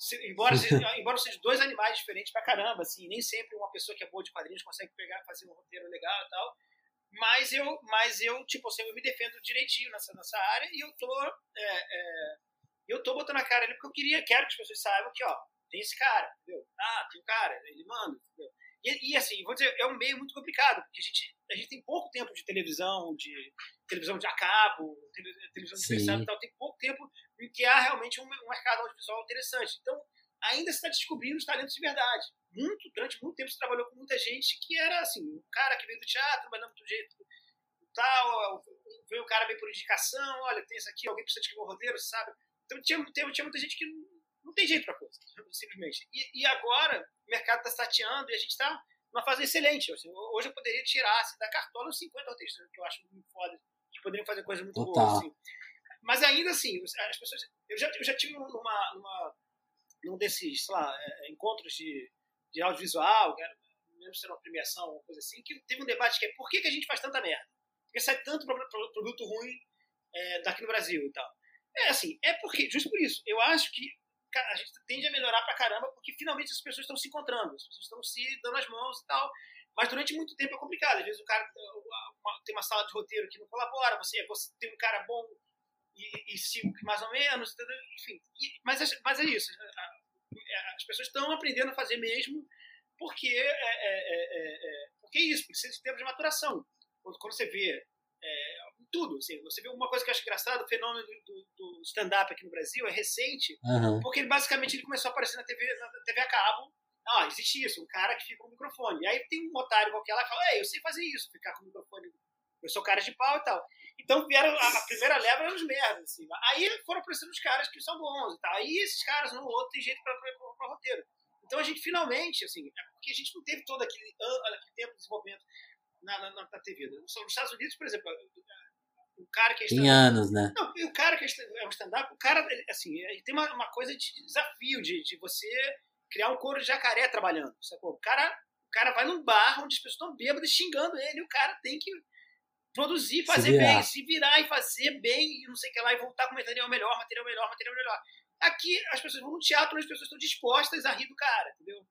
se, embora, [LAUGHS] seja, embora sejam dois animais diferentes pra caramba, assim, nem sempre uma pessoa que é boa de quadrinhos consegue pegar fazer um roteiro legal e tal. Mas eu, mas eu tipo assim, eu me defendo direitinho nessa, nessa área e eu tô, é, é, eu tô botando a cara ali porque eu queria, quero que as pessoas saibam que, ó, tem esse cara, entendeu? Ah, tem um cara, ele manda, entendeu? E, e, assim, vou dizer, é um meio muito complicado, porque a gente, a gente tem pouco tempo de televisão, de televisão de a cabo, televisão de e tal, tem pouco tempo em que há realmente um, um mercado audiovisual interessante. Então, ainda se está descobrindo os talentos de verdade. Muito, durante muito tempo se trabalhou com muita gente que era assim, um cara que veio do teatro, mas não do jeito tal, veio o cara meio por indicação, olha, tem isso aqui, alguém precisa escrever um roteiro, sabe? Então tinha, tinha, tinha muita gente que não tem jeito para coisa, simplesmente. E, e agora o mercado está tateando e a gente está numa fase excelente. Assim, hoje eu poderia tirar assim, da cartola uns 50 roteiristas, que eu acho muito foda, que poderiam fazer coisas muito Total. boas. Assim. Mas ainda assim, as pessoas. Eu já, eu já tive numa, numa, num desses, sei lá, é, encontros de, de audiovisual, não lembro se era uma premiação, uma coisa assim, que teve um debate que é por que, que a gente faz tanta merda? Por que sai tanto produto ruim é, daqui no Brasil e tal? É assim, é porque, justo por isso, eu acho que a gente tende a melhorar pra caramba porque finalmente as pessoas estão se encontrando, as pessoas estão se dando as mãos e tal. Mas durante muito tempo é complicado. Às vezes o cara tem uma sala de roteiro que não colabora, você, você tem um cara bom e, e cinco mais ou menos, enfim. Mas, mas é isso. As pessoas estão aprendendo a fazer mesmo porque é, é, é, é, porque é isso, porque precisa de tempo de maturação. Quando você vê tudo. Assim, você vê uma coisa que eu acho engraçado, o fenômeno do, do stand-up aqui no Brasil é recente, uhum. porque ele, basicamente ele começou a aparecer na TV, na TV a cabo. Ah, existe isso, um cara que fica com o microfone. E aí tem um otário qualquer lá que fala, eu sei fazer isso, ficar com o microfone. Eu sou cara de pau e tal. Então vieram, a, a primeira leva eram os merdas, assim. Aí foram aparecendo os caras que são bons e tal. Aí esses caras, um ou outro, tem jeito para o roteiro. Então a gente finalmente, assim, é porque a gente não teve todo aquele, aquele tempo de desenvolvimento na, na, na TV. Nos Estados Unidos, por exemplo, o cara que é Tem anos, né? Não, e o cara que é um stand-up, o cara, assim, ele tem uma, uma coisa de desafio, de, de você criar um couro de jacaré trabalhando, sacou? O cara, o cara vai num bar onde as pessoas estão bêbadas xingando ele, e o cara tem que produzir, fazer se bem, se virar e fazer bem, e não sei o que lá, e voltar com material melhor, material melhor, material melhor. Aqui, as pessoas vão no teatro onde as pessoas estão dispostas a rir do cara, entendeu?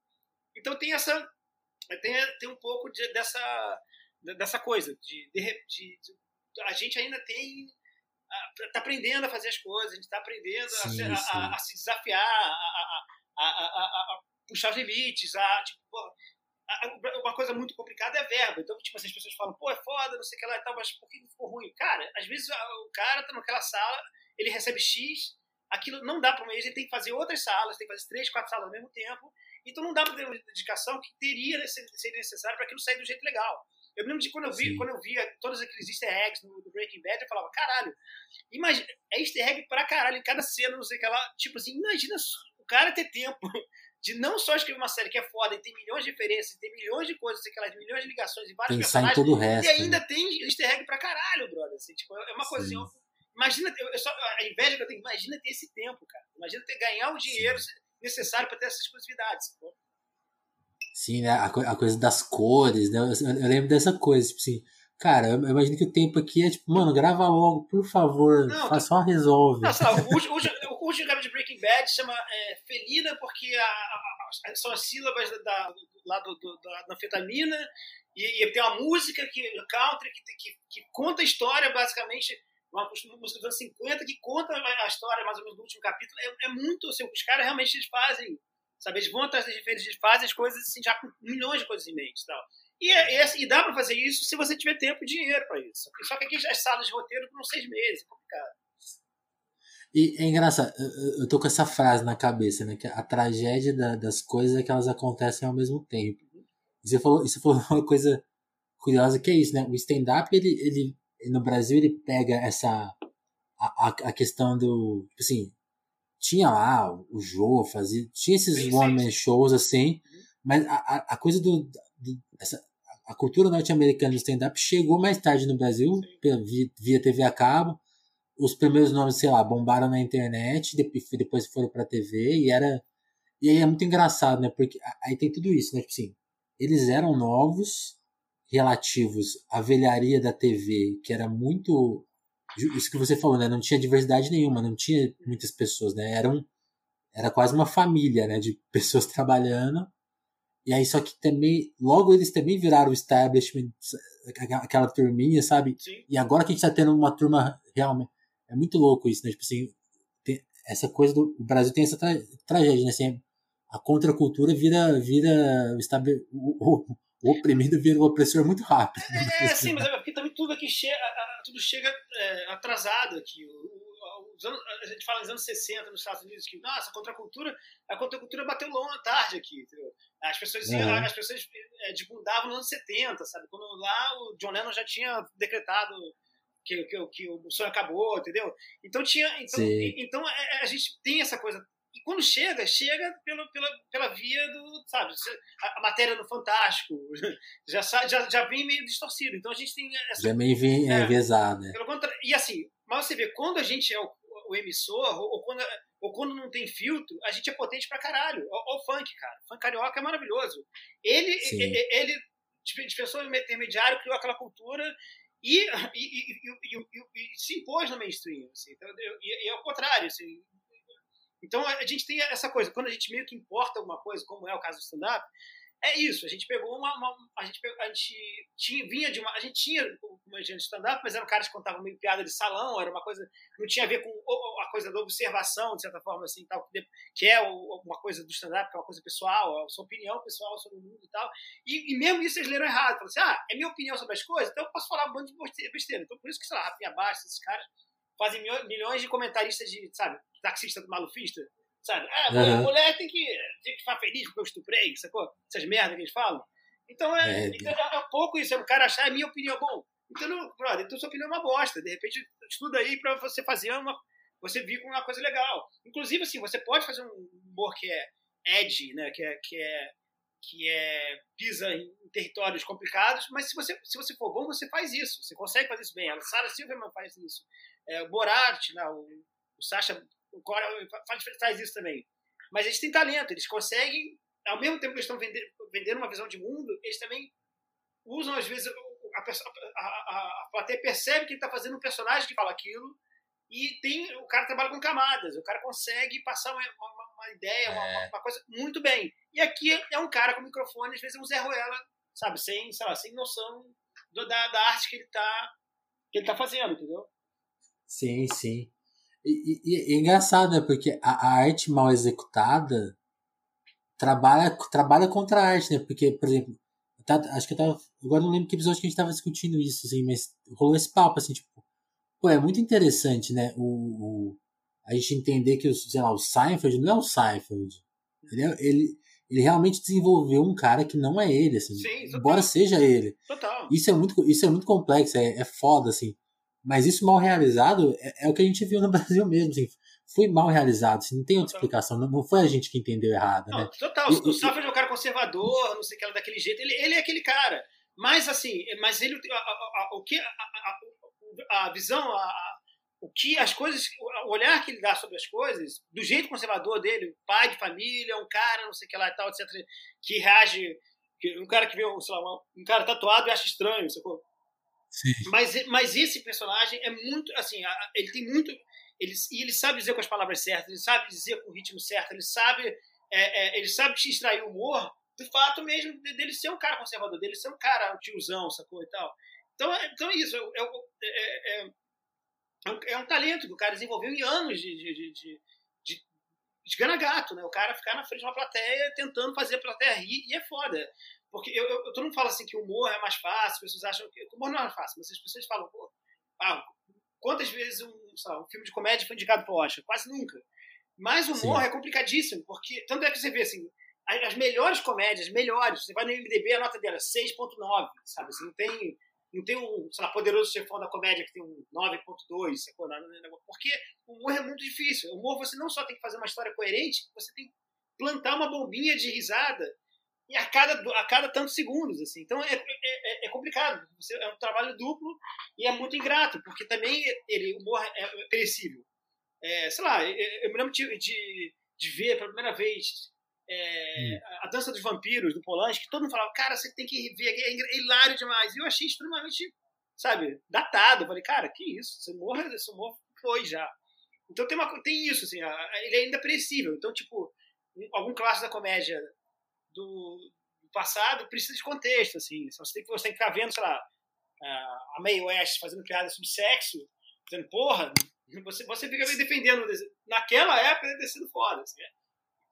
Então tem essa. Tem, tem um pouco de, dessa, dessa coisa, de, de, de, a gente ainda tem. está aprendendo a fazer as coisas, a gente está aprendendo sim, a, sim. A, a, se desafiar, a, a, puxar os limites, a, tipo, uma coisa muito complicada é verba. Então, tipo assim, as pessoas falam, pô, é foda, não sei o que lá e tal, mas por que ficou ruim? Cara, às vezes o cara tá naquela sala, ele recebe X, aquilo não dá para um mês, ele tem que fazer outras salas, tem que fazer três, quatro salas ao mesmo tempo, então não dá para ter uma dedicação que teria ser necessário para aquilo sair do jeito legal. Eu me lembro de quando eu vi, quando eu via todos aqueles easter eggs no, do Breaking Bad, eu falava, caralho, imagina, é easter egg pra caralho em cada cena, não sei o que lá. Tipo assim, imagina o cara ter tempo [LAUGHS] de não só escrever uma série que é foda e tem milhões de referências, tem milhões de coisas, sei lá, milhões de ligações e vários Pensar personagens. Em todo o resto, e ainda né? tem easter egg pra caralho, brother. Assim, tipo, é uma coisa Sim. assim, imagina, eu só, a inveja que eu tenho, imagina ter esse tempo, cara. Imagina ter, ganhar o dinheiro Sim. necessário para ter essas exclusividades. Sacou? Sim, né? A, a coisa das cores, né? Eu, eu, lembro dessa coisa, tipo assim. Cara, eu imagino que o tempo aqui é tipo, mano, grava logo, por favor. Não, só resolve. Não, lá, [LAUGHS] o, último capítulo de Breaking Bad chama é, Felina, porque a, a, são as sílabas da, da, lá do, do, da, da anfetamina, e, e, tem uma música que, country que, que, que conta a história, basicamente, uma música dos anos 50 que conta a história mais ou menos do último capítulo. É, é muito, assim, os caras realmente eles fazem, sabe, eles vão atrás das referências, fazem as coisas assim, já com milhões de coisas em mente tal. E, é, e dá para fazer isso se você tiver tempo e dinheiro para isso. Só que aqui as salas de roteiro por seis meses, é complicado. E é engraçado, eu tô com essa frase na cabeça, né? Que a tragédia da, das coisas é que elas acontecem ao mesmo tempo. E você falou, você falou uma coisa curiosa que é isso, né? O stand-up, ele, ele, no Brasil, ele pega essa. A, a, questão do. Tipo assim, tinha lá o Jô, fazia. Tinha esses one-man shows assim, mas a, a, coisa do. do essa, a cultura norte-americana do stand-up chegou mais tarde no Brasil, via, via TV a cabo os primeiros nomes, sei lá, bombaram na internet, depois foram pra TV e era. E aí é muito engraçado, né? Porque aí tem tudo isso, né? Tipo assim, eles eram novos, relativos à velharia da TV, que era muito. Isso que você falou, né? Não tinha diversidade nenhuma, não tinha muitas pessoas, né? Era, um, era quase uma família, né? De [LAUGHS] pessoas trabalhando. E aí, só que também, logo eles também viraram o establishment, aquela turminha, sabe? Sim. E agora que a gente tá tendo uma turma realmente é muito louco isso, né? Tipo assim, essa coisa do o Brasil tem essa tra, tragédia, né? Assim, a contracultura vira, vira o, o, o oprimido vira o opressor muito rápido. É, é [LAUGHS] sim, mas é porque também tudo aqui chega, tudo chega é, atrasado aqui. Anos, a gente fala nos anos 60 nos Estados Unidos que, nossa, a contracultura, a contracultura bateu longa tarde aqui, entendeu? As pessoas, uhum. as pessoas é, desbundavam nos anos 70, sabe? Quando lá o John Lennon já tinha decretado que, que, que o sonho acabou, entendeu? Então tinha. Então, então a, é, é, a, gente tem essa coisa. E quando chega, chega pelo, pela, pela via do. Sabe, a, a matéria do Fantástico [LAUGHS] já, já, já vem meio distorcido. Então a gente tem. Essa, já meio vem é, enviesado. Né? E assim, mas você vê, quando a gente é o, o emissor, ou, ou, quando, ou quando não tem filtro, a gente é potente pra caralho. Olha o funk, cara. O funk carioca é maravilhoso. Ele, ele, ele dispensou o intermediário, criou aquela cultura [LAUGHS] e, e, e, e, se impôs no mainstream. Assim, então, e, é o contrário. Assim, então a gente tem essa coisa, quando a gente meio que importa alguma coisa, como é o caso do stand-up, é isso. A gente pegou uma. uma a, gente, a gente tinha, vinha de uma. A gente tinha uma gente de stand-up, mas eram caras que contavam meio piada de salão, era uma coisa. Não tinha a ver com a coisa da observação, de certa forma, assim, tal, que é uma coisa do stand-up, que é uma coisa pessoal, a sua opinião pessoal sobre o mundo e tal. E, e mesmo isso eles leram errado. Falaram assim: ah, é minha opinião sobre as coisas, então eu posso falar um bando de besteira. Então por isso que, sei lá, Rafinha Bastos, esses caras fazem milhões de comentaristas de, sabe, taxista malufista Sabe? Ah, uhum. mulher tem que, tem que ficar feliz porque eu estuprei, sacou? Essas merdas que eles falam. Então é, é, então é, é um pouco isso, é o cara achar a minha opinião bom. Então, não, brother, então sua opinião é uma bosta. De repente, estuda aí pra você fazer uma. Você vir com uma coisa legal. Inclusive, assim, você pode fazer um humor que é edgy, né? Que é. Que é que é pisa em territórios complicados, mas se você, se você for bom, você faz isso. Você consegue fazer isso bem. A Sarah Silverman faz isso. É, o Borat, né, o, o Sacha o Cora faz, faz isso também. Mas eles têm talento, eles conseguem, ao mesmo tempo que eles estão vendendo, vendendo uma visão de mundo, eles também usam, às vezes, a, a, a, a plateia percebe que ele está fazendo um personagem que fala aquilo, e tem o cara trabalha com camadas, o cara consegue passar uma, uma, uma ideia, é. uma, uma, coisa muito bem. E aqui é um cara com microfone, às vezes é um Zé Ruela, sabe, sem, sei lá, sem noção do, da, da arte que ele está que ele tá fazendo, entendeu? Sim, sim. E, e, e é engraçado, né? Porque a, a, arte mal executada trabalha, trabalha contra a arte, né? Porque, por exemplo, tá, acho que eu tava. Agora não lembro que episódio que a gente tava discutindo isso, assim, mas rolou esse papo, assim, tipo. Pô, é muito interessante, né? O, o a gente entender que, o, sei lá, o Seinfeld não é o Seinfeld. Ele, é, ele, ele realmente desenvolveu um cara que não é ele, assim. Sim, embora seja ele. Total. Isso é muito, isso é muito complexo, é, é foda, assim. Mas isso mal realizado é, é, o que a gente viu no [LAUGHS] Brasil mesmo. Assim, foi mal realizado, assim, não tem outra explicação. Não, não foi a gente que entendeu errado, não, né? Total. O Safra é um cara conservador, não sei o que, daquele jeito. Ele, ele é aquele cara. Mas, assim, mas ele. A, a, a, o que. A, a visão, o que as coisas, o olhar que ele dá sobre as coisas, do jeito conservador dele, pai de família, um cara, não sei o que lá e tal, etc., que reage, um cara que vê, sei lá, um cara tatuado e acha estranho, sacou? Mas, mas esse personagem é muito, assim, ele tem muito. ele, e ele sabe dizer com as palavras certas, ele sabe dizer com o ritmo certo, ele sabe, é, é, ele sabe te extrair o humor do fato mesmo dele ser um cara conservador, dele ser um cara um tiozão, sacou e tal. Então, é, então é isso. É, é, é, é um talento que o cara desenvolveu em anos de, de, de, de, de gana gato, né? O cara ficar na frente de uma plateia tentando fazer a plateia rir e é foda. Porque eu, eu, todo mundo fala assim que o humor é mais fácil, as pessoas acham que o humor não é fácil, mas as pessoas falam, pô, ah, quantas vezes um, lá, um filme de comédia foi indicado para o Oscar? Quase nunca. Mas o humor Sim. é complicadíssimo, porque tanto é que você vê assim, as melhores comédias, melhores, você vai no MDB, a nota dela é 6.9, sabe? Você não tem não tem um, sei lá, poderoso chefão da comédia que tem um 9.2, porque o humor é muito difícil. O humor você não só tem que fazer uma história coerente, você tem que plantar uma bombinha de risada e a cada, a cada tantos segundos, assim. Então é, é, é, é complicado. Você, é um trabalho duplo e é muito ingrato, porque também ele, o humor é, é perecível. É, sei lá, eu me lembro de, de, de ver pela primeira vez é, hum. A Dança dos Vampiros, do Polanski, que todo mundo falava, cara, você tem que ver, é hilário demais. E eu achei extremamente, sabe, datado. Eu falei, cara, que isso? Você morre, você morre, foi já. Então tem, uma, tem isso, assim, ele é ainda apreciável. Então, tipo, algum clássico da comédia do, do passado precisa de contexto, assim. Você tem que, você ficar vendo, sei lá, a Mae West fazendo piada sobre sexo, dizendo, porra, [LAUGHS] você, você fica meio defendendo. Naquela época deve ter sido foda, assim, é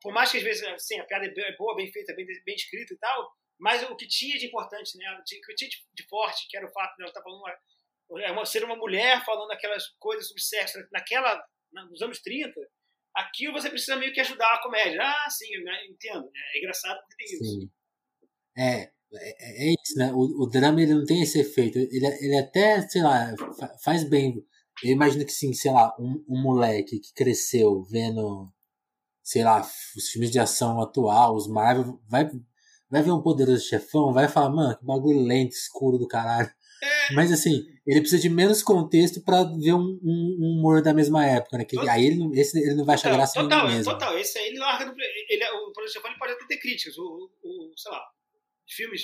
por mais que às vezes assim, a piada é boa, bem feita, bem, bem escrita e tal, mas o que tinha de importante nela, o que tinha de forte, que era o fato de ela estar falando uma, é uma, ser uma mulher falando aquelas coisas sobre sexo naquela, nos anos 30, aquilo você precisa meio que ajudar a comédia. Ah, sim, eu entendo. É engraçado porque tem sim. isso. É, é, é isso, né? O, o drama ele não tem esse efeito. Ele, ele até, sei lá, faz bem. Eu imagino que sim, sei lá, um, um moleque que cresceu vendo sei lá, os filmes de ação atual, os Marvel, vai, vai ver um poderoso chefão, vai falar, mano, que bagulho lento, escuro do caralho. É. Mas assim, ele precisa de menos contexto para ver um, um, um, humor da mesma época, né? Que, aí ele não, esse, ele não vai achar graça total, mesmo. Total, esse aí ele larga ele, o Chefão ele pode até ter críticas, o, o, sei lá, filmes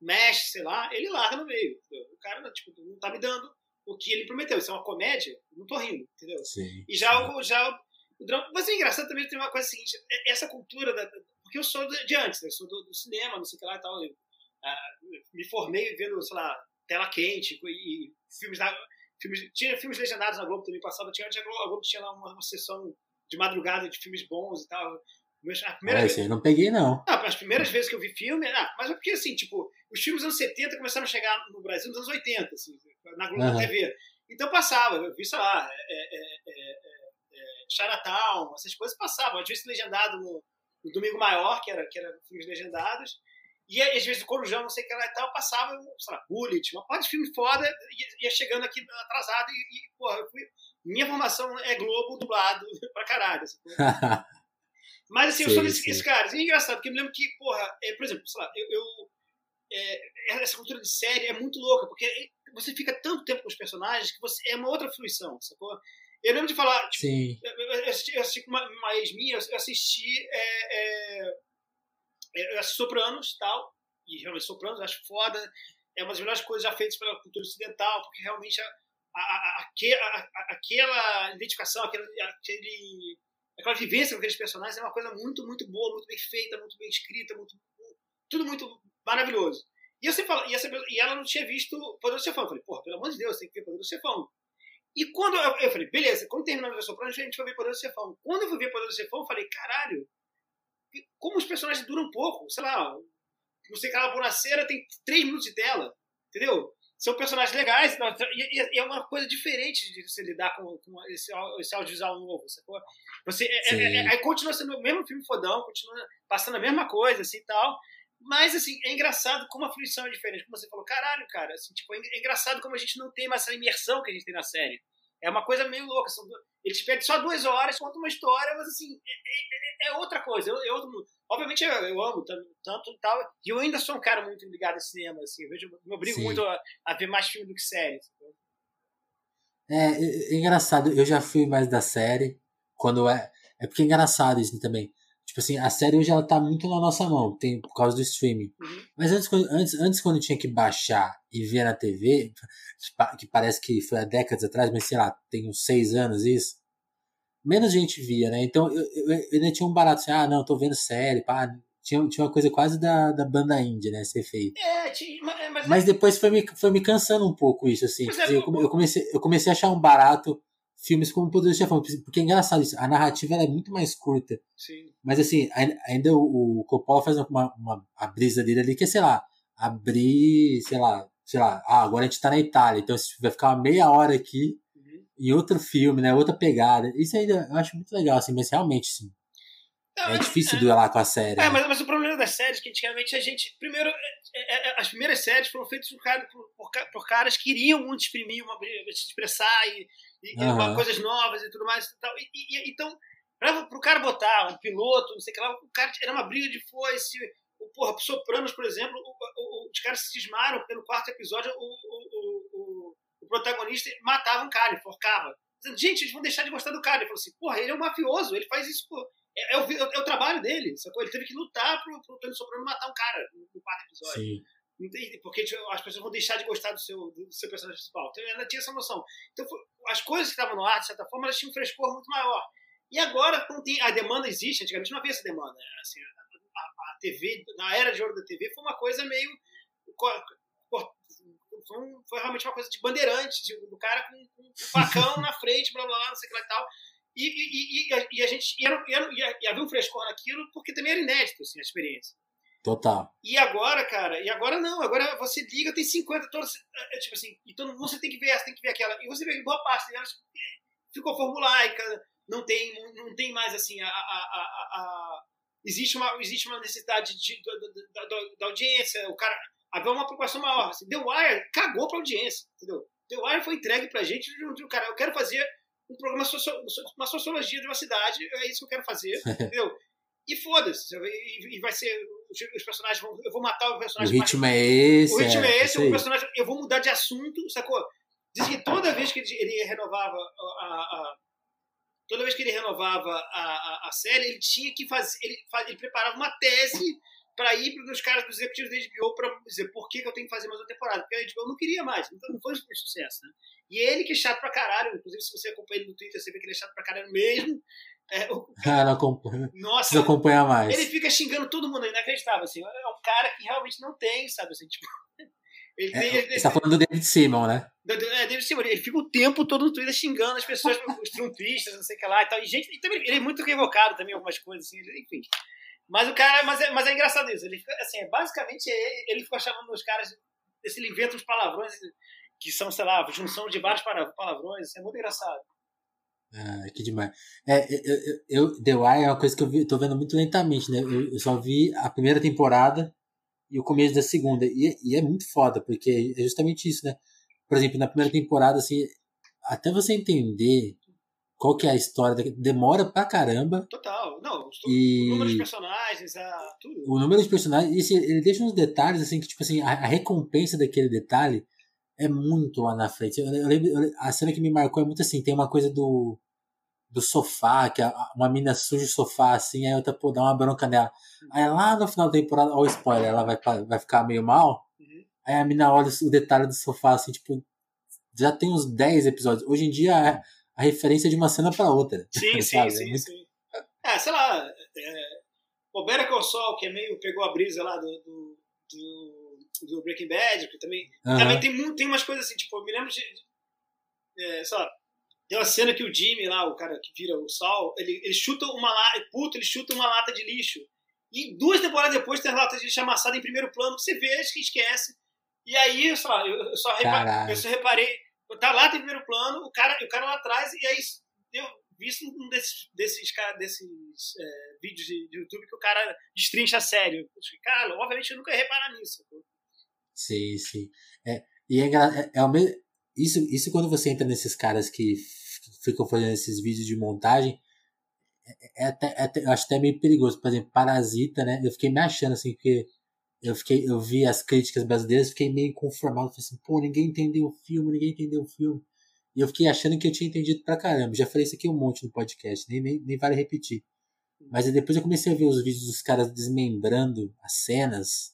mexe, sei lá, ele larga no meio. O cara tipo, não tá me dando o que ele prometeu. Isso é uma comédia, não tô rindo, entendeu? Sim, e já, o, já o drama. Mas é engraçado também tem uma coisa seguinte: é, essa cultura da. Porque eu sou de antes, né? Eu sou do, do, cinema, não sei o que lá e tal. Eu, uh, me formei vendo, sei lá, tela quente e, e filmes da. Filmes, tinha filmes legendados na Globo também passava. Tinha, a Globo tinha lá uma, uma sessão de madrugada de filmes bons e tal. A primeira é, vez... eu não peguei, não. Ah, as primeiras vezes que eu vi filme, ah, mas é porque assim, tipo, os filmes dos anos 70 começaram a chegar no Brasil nos anos 80, assim, na Globo uhum. TV. Então passava, eu vi, sei lá, é, é, é, Chinatown, essas coisas passavam. Às vezes legendado no, no, Domingo Maior, que era, que era filmes legendados. E às vezes o Corujão, não sei o que lá e tal, passava, sei lá, Bullet, uma parte de filme foda, ia chegando aqui atrasado e, e porra, eu fui, minha formação é Globo dublado [LAUGHS] pra caralho. Assim, [LAUGHS] Mas assim, sim, eu sou desse, esse cara. É engraçado, porque eu me lembro que, porra, é, por exemplo, sei lá, eu, eu é, essa cultura de série é muito louca, porque você fica tanto tempo com os personagens que você é uma outra fruição, sacou? Eu lembro de falar, tipo, Sim. Eu, assisti, eu assisti uma, uma ex minha, eu assisti, é, é, eu assisti Sopranos tal, e realmente Sopranos acho foda, é uma das melhores coisas já feitas pela cultura ocidental, porque realmente a, a, a, aquela identificação, aquele, aquele, aquela vivência com aqueles personagens é uma coisa muito, muito boa, muito bem feita, muito bem escrita, muito, tudo muito maravilhoso. E, eu falo, e, essa, e ela não tinha visto Poderoso Chefão. Eu falei, porra, pelo amor de Deus, tem que ver Poderoso Chefão. E quando eu, eu falei, beleza, quando terminamos a Sopranos, a gente vai ver Poderoso Chefão. Quando eu fui ver Poderoso Chefão, eu falei, caralho, como os personagens duram pouco, sei lá, não sei que a Bonaceira tem três minutos de tela, entendeu? São personagens legais, e, é uma coisa diferente de você lidar com, com esse, esse audiovisual novo, sacou? Você, é, é, é, aí continua sendo o mesmo filme fodão, continua passando a mesma coisa, assim, tal, mas, assim, é engraçado como a fruição é diferente. Como você falou, caralho, cara, assim, tipo, é engraçado como a gente não tem mais essa imersão que a gente tem na série. É uma coisa meio louca. São, eles perdem só duas horas, contam uma história, mas, assim, é, é, é outra coisa. Eu, eu, obviamente, eu, eu amo tanto, e tal. E eu ainda sou um cara muito ligado a cinema, assim. Eu vejo, me obrigo Sim. muito a, a, ver mais filme do que série. É, é, é, engraçado. Eu já fui mais da série. Quando é. É porque é engraçado isso também. Tipo assim, a série hoje ela tá muito na nossa mão, tem, por causa do streaming. Uhum. Mas antes, antes, antes, quando tinha que baixar e ver na TV, que, que, parece que foi há décadas atrás, mas sei lá, tem uns seis anos isso. menos gente via, né? Então eu, eu, eu ainda tinha um barato assim, ah, não, tô vendo série, pá. Tinha, tinha uma coisa quase da, da banda índia, né? Ser feito. É, tinha, mas, mas depois foi me, foi me cansando um pouco isso, assim. É, eu, eu, comecei, eu comecei a achar um barato filmes como Poderoso Chefão, porque é engraçado isso, a narrativa é muito mais curta. Sim. Mas assim, ainda o, o Coppola faz uma, uma, a brisa dele ali, que é, sei lá, abrir, sei lá, sei lá, ah, agora a gente tá na Itália, então vai ficar uma meia hora aqui uhum. em outro filme, né? Outra pegada. Isso ainda eu acho muito legal, assim, mas realmente, sim. Não, é difícil é, duelar com a série. É, né? mas, mas, o problema das séries é que antigamente a gente. Primeiro, é, é, é as primeiras séries foram feitas por, por, por, por caras que queriam muito exprimir, uma, se expressar e, e uhum. coisas novas e tudo mais. E tal. E, e, então, para o cara botar um piloto, não sei o que lá, o cara era uma briga de foice. O, porra, Sopranos, por exemplo, o, o, os caras se cismaram porque no quarto episódio o, o, o, protagonista matava um cara, enforcava. Dizendo, gente, eles vão deixar de gostar do cara. Ele falou assim, porra, ele é um mafioso, ele faz isso. É, é, o, é, o, trabalho dele, sacou? Ele teve que lutar pro, pro Tony Soprano matar um cara no, no quarto episódio. Sim. Porque tipo, as pessoas vão deixar de gostar do seu, do seu personagem principal. Então, ela tinha essa noção. Então, foi, as coisas que estavam no ar, de certa forma, elas tinham um frescor muito maior. E agora, tem, a demanda existe, antigamente não havia essa demanda. Né? Assim, a, a, TV, na era de ouro da TV, foi uma coisa meio. Foi, um, foi realmente uma coisa de bandeirante, de, do cara com, com um facão na frente, blá blá blá, não sei o que lá e tal. E, e, e, e, a gente e, era, e, era, e havia um frescor naquilo porque também era inédito assim, a experiência. Total. E agora, cara, e agora não, agora você liga, tem 50, todas, é, tipo assim, e mundo você tem que ver essa, tem que ver aquela. E você vê boa parte delas ficou formulaica, não tem, não tem mais assim a, a, a, a existe uma existe uma necessidade de, da, da, da, audiência, o cara havia uma preocupação maior. Assim, The Wire cagou pra audiência, entendeu? The Wire foi entregue pra gente de um cara, eu quero fazer um programa, uma sociologia de uma cidade, é isso que eu quero fazer, [LAUGHS] entendeu? E foda-se, e, vai ser. Os personagens vão. Eu vou matar o personagem. O ritmo mais, é esse. O ritmo é, é esse, o personagem. Eu vou mudar de assunto, sacou? Diz que toda vez que ele renovava a, a toda vez que ele renovava a, a, a, série, ele tinha que fazer. Ele, ele preparava uma tese para ir para os caras dos executivos da HBO para dizer por que, que, eu tenho que fazer mais uma temporada. Porque a HBO não queria mais, então não foi um sucesso. Né? E ele que é chato pra caralho, inclusive se você acompanha ele no Twitter, você vê que ele é chato pra caralho mesmo. É, o... [LAUGHS] Ah, não acompanha. Nossa, Precisa acompanhar mais. Ele fica xingando todo mundo, inacreditável. Assim. É um cara que realmente não tem, sabe? Assim, tipo, [LAUGHS] ele é, tem, ele, você tá falando do David Simon, né? É, David Simon. Ele fica o tempo todo no Twitter xingando as pessoas, [LAUGHS] os trumpistas, não sei o que lá e tal. E, gente, ele é muito equivocado também, algumas coisas, assim, enfim. Mas o cara, mas é, mas é engraçado isso. Ele fica, assim, é, basicamente, ele, ele fica chamando os caras, ele inventa uns palavrões que são, sei lá, junção de vários palavrões, isso é muito engraçado. Ah, que demais. É, eu, eu, The Wire é uma coisa que eu vi, tô vendo muito lentamente, né? Eu, eu, só vi a primeira temporada e o começo da segunda. E, e, é muito foda, porque é justamente isso, né? Por exemplo, na primeira temporada, assim, até você entender qual que é a história, demora pra caramba. Total. Não, e... o número de personagens, a, tudo. O número de personagens, e assim, ele deixa uns detalhes, assim, que, tipo assim, a, a recompensa daquele detalhe é muito lá na frente. Eu, eu lembro, a cena que me marcou é muito assim, tem uma coisa do do sofá, que uma mina suja o sofá assim, aí a outra pô, dá uma bronca nela. Aí lá no final da temporada, ó, o spoiler, ela vai, vai ficar meio mal. Uhum. Aí a mina olha o detalhe do sofá assim, tipo, já tem uns 10 episódios. Hoje em dia é a referência de uma cena para outra. Sim, [LAUGHS] sim, sim, é muito... sim. É, sei lá, é, o Better Call Saul, que é meio, pegou a brisa lá do, do, do, do Breaking Bad, que também, uhum. também tem, tem umas coisas assim, tipo, eu me lembro de, é, sei lá, tem uma cena que o Jimmy lá, o cara que vira o Sal, ele, ele chuta uma lata, puto, ele chuta uma lata de lixo. E duas temporadas depois tem a lata de lixo amassada em primeiro plano, você vê, acho que esquece. E aí, sei lá, eu, só, reparei, eu só reparei, tá lá em primeiro plano, o cara, o cara lá atrás, e aí eu vi um desses, desses, desses é, vídeos de, de, YouTube que o cara destrincha a sério. Cara, obviamente eu nunca ia reparar nisso. Sim, sim. É, e é, é, é o mesmo isso, isso quando você entra nesses caras que ficam fazendo esses vídeos de montagem, é, é até, é até, eu acho até meio perigoso. Por exemplo, Parasita, né? Eu fiquei me achando assim, porque eu fiquei, eu vi as críticas brasileiras, fiquei meio conformado, falei assim, pô, ninguém entendeu o filme, ninguém entendeu o filme. E eu fiquei achando que eu tinha entendido pra caramba. Já falei isso aqui um monte no podcast, nem, nem, nem vale repetir. Mas depois eu comecei a ver os vídeos dos caras desmembrando as cenas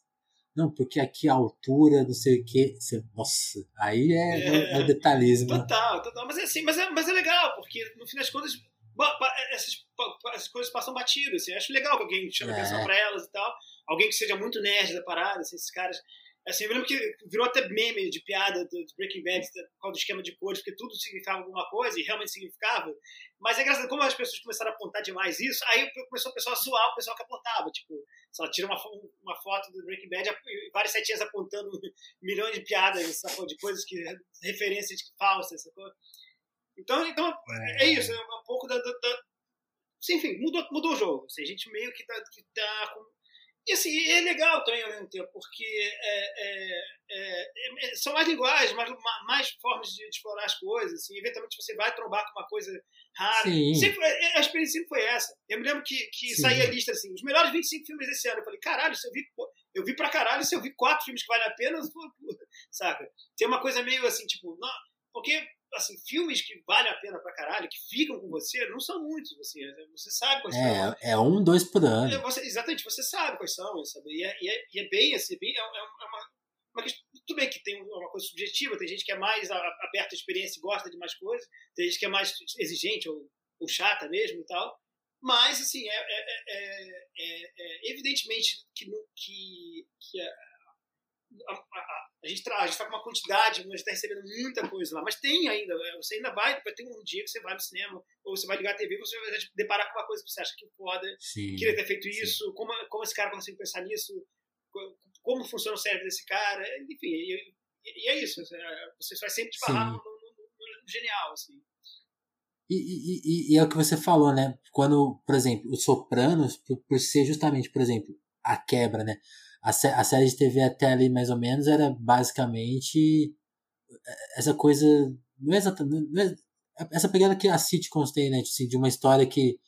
não, porque aqui a altura, não sei o que. Nossa, aí é, é, é, é detalhismo. Total, total. Mas é assim, mas é, mas é legal, porque no fim das contas, essas, essas coisas passam batidas. Assim. Acho legal que alguém chame é. atenção para elas e tal. Alguém que seja muito nerd da parada, assim, esses caras. Assim, eu lembro que virou até meme de piada do, Breaking Bad por causa do esquema de cores, porque tudo significava alguma coisa e realmente significava. Mas é engraçado, como as pessoas começaram a apontar demais isso, aí começou o pessoal a zoar o pessoal que apontava. Tipo, se ela tira uma, uma foto do Breaking Bad, várias setinhas apontando [LAUGHS] milhões de piadas, sacou? de coisas que. referências falsas, sacou? Então, então é, é isso, é um pouco da. da, da... Enfim, mudou, mudou o jogo. Assim, a gente meio que tá, que tá com e assim, é legal também ao mesmo tempo, porque é, é, é, é são mais linguagens, mais, mais formas de, explorar as coisas. Assim, eventualmente você vai trombar com uma coisa rara. Sempre, é, a experiência sempre foi essa. Eu me lembro que, que saía a lista assim, os melhores 25 filmes desse ano. Eu falei, caralho, se eu vi, eu vi pra caralho, se eu vi quatro filmes que valem a pena, saca? Tem uma coisa meio assim, tipo, não, porque assim, filmes que valem a pena pra caralho, que ficam com você, não são muitos. Você, você sabe quais é, são. É um, dois por ano. É, você, exatamente, você sabe quais são. Sabe? E, é, e, é, e é bem assim, bem, é, é, uma, uma questão, tudo bem que tem uma coisa subjetiva, tem gente que é mais aberta à experiência e gosta de mais coisas, tem gente que é mais exigente ou, ou chata mesmo e tal. Mas, assim, é, é, é evidentemente que, que, que a, a, a, a gente está tá com uma quantidade, a gente está recebendo muita coisa lá, mas tem ainda, é, você ainda vai, vai ter um dia que você vai no cinema, ou você vai ligar a TV, você vai deparar com uma coisa que você acha que foda, sim, queria ter feito sim. isso, como, como esse cara conseguiu pensar nisso, como funciona o cérebro desse cara, enfim, e, e é isso, você vai sempre esbarrar no, no, no, no, genial, assim. E, e, e, é o que você falou, né? Quando, por exemplo, os Sopranos, por, por ser justamente, por exemplo, a quebra, né? A, a série de TV até ali, mais ou menos, era basicamente é, essa coisa. Não é exatamente. Não é, essa pegada que a sitcoms tem, né? Tipo assim, de uma história que.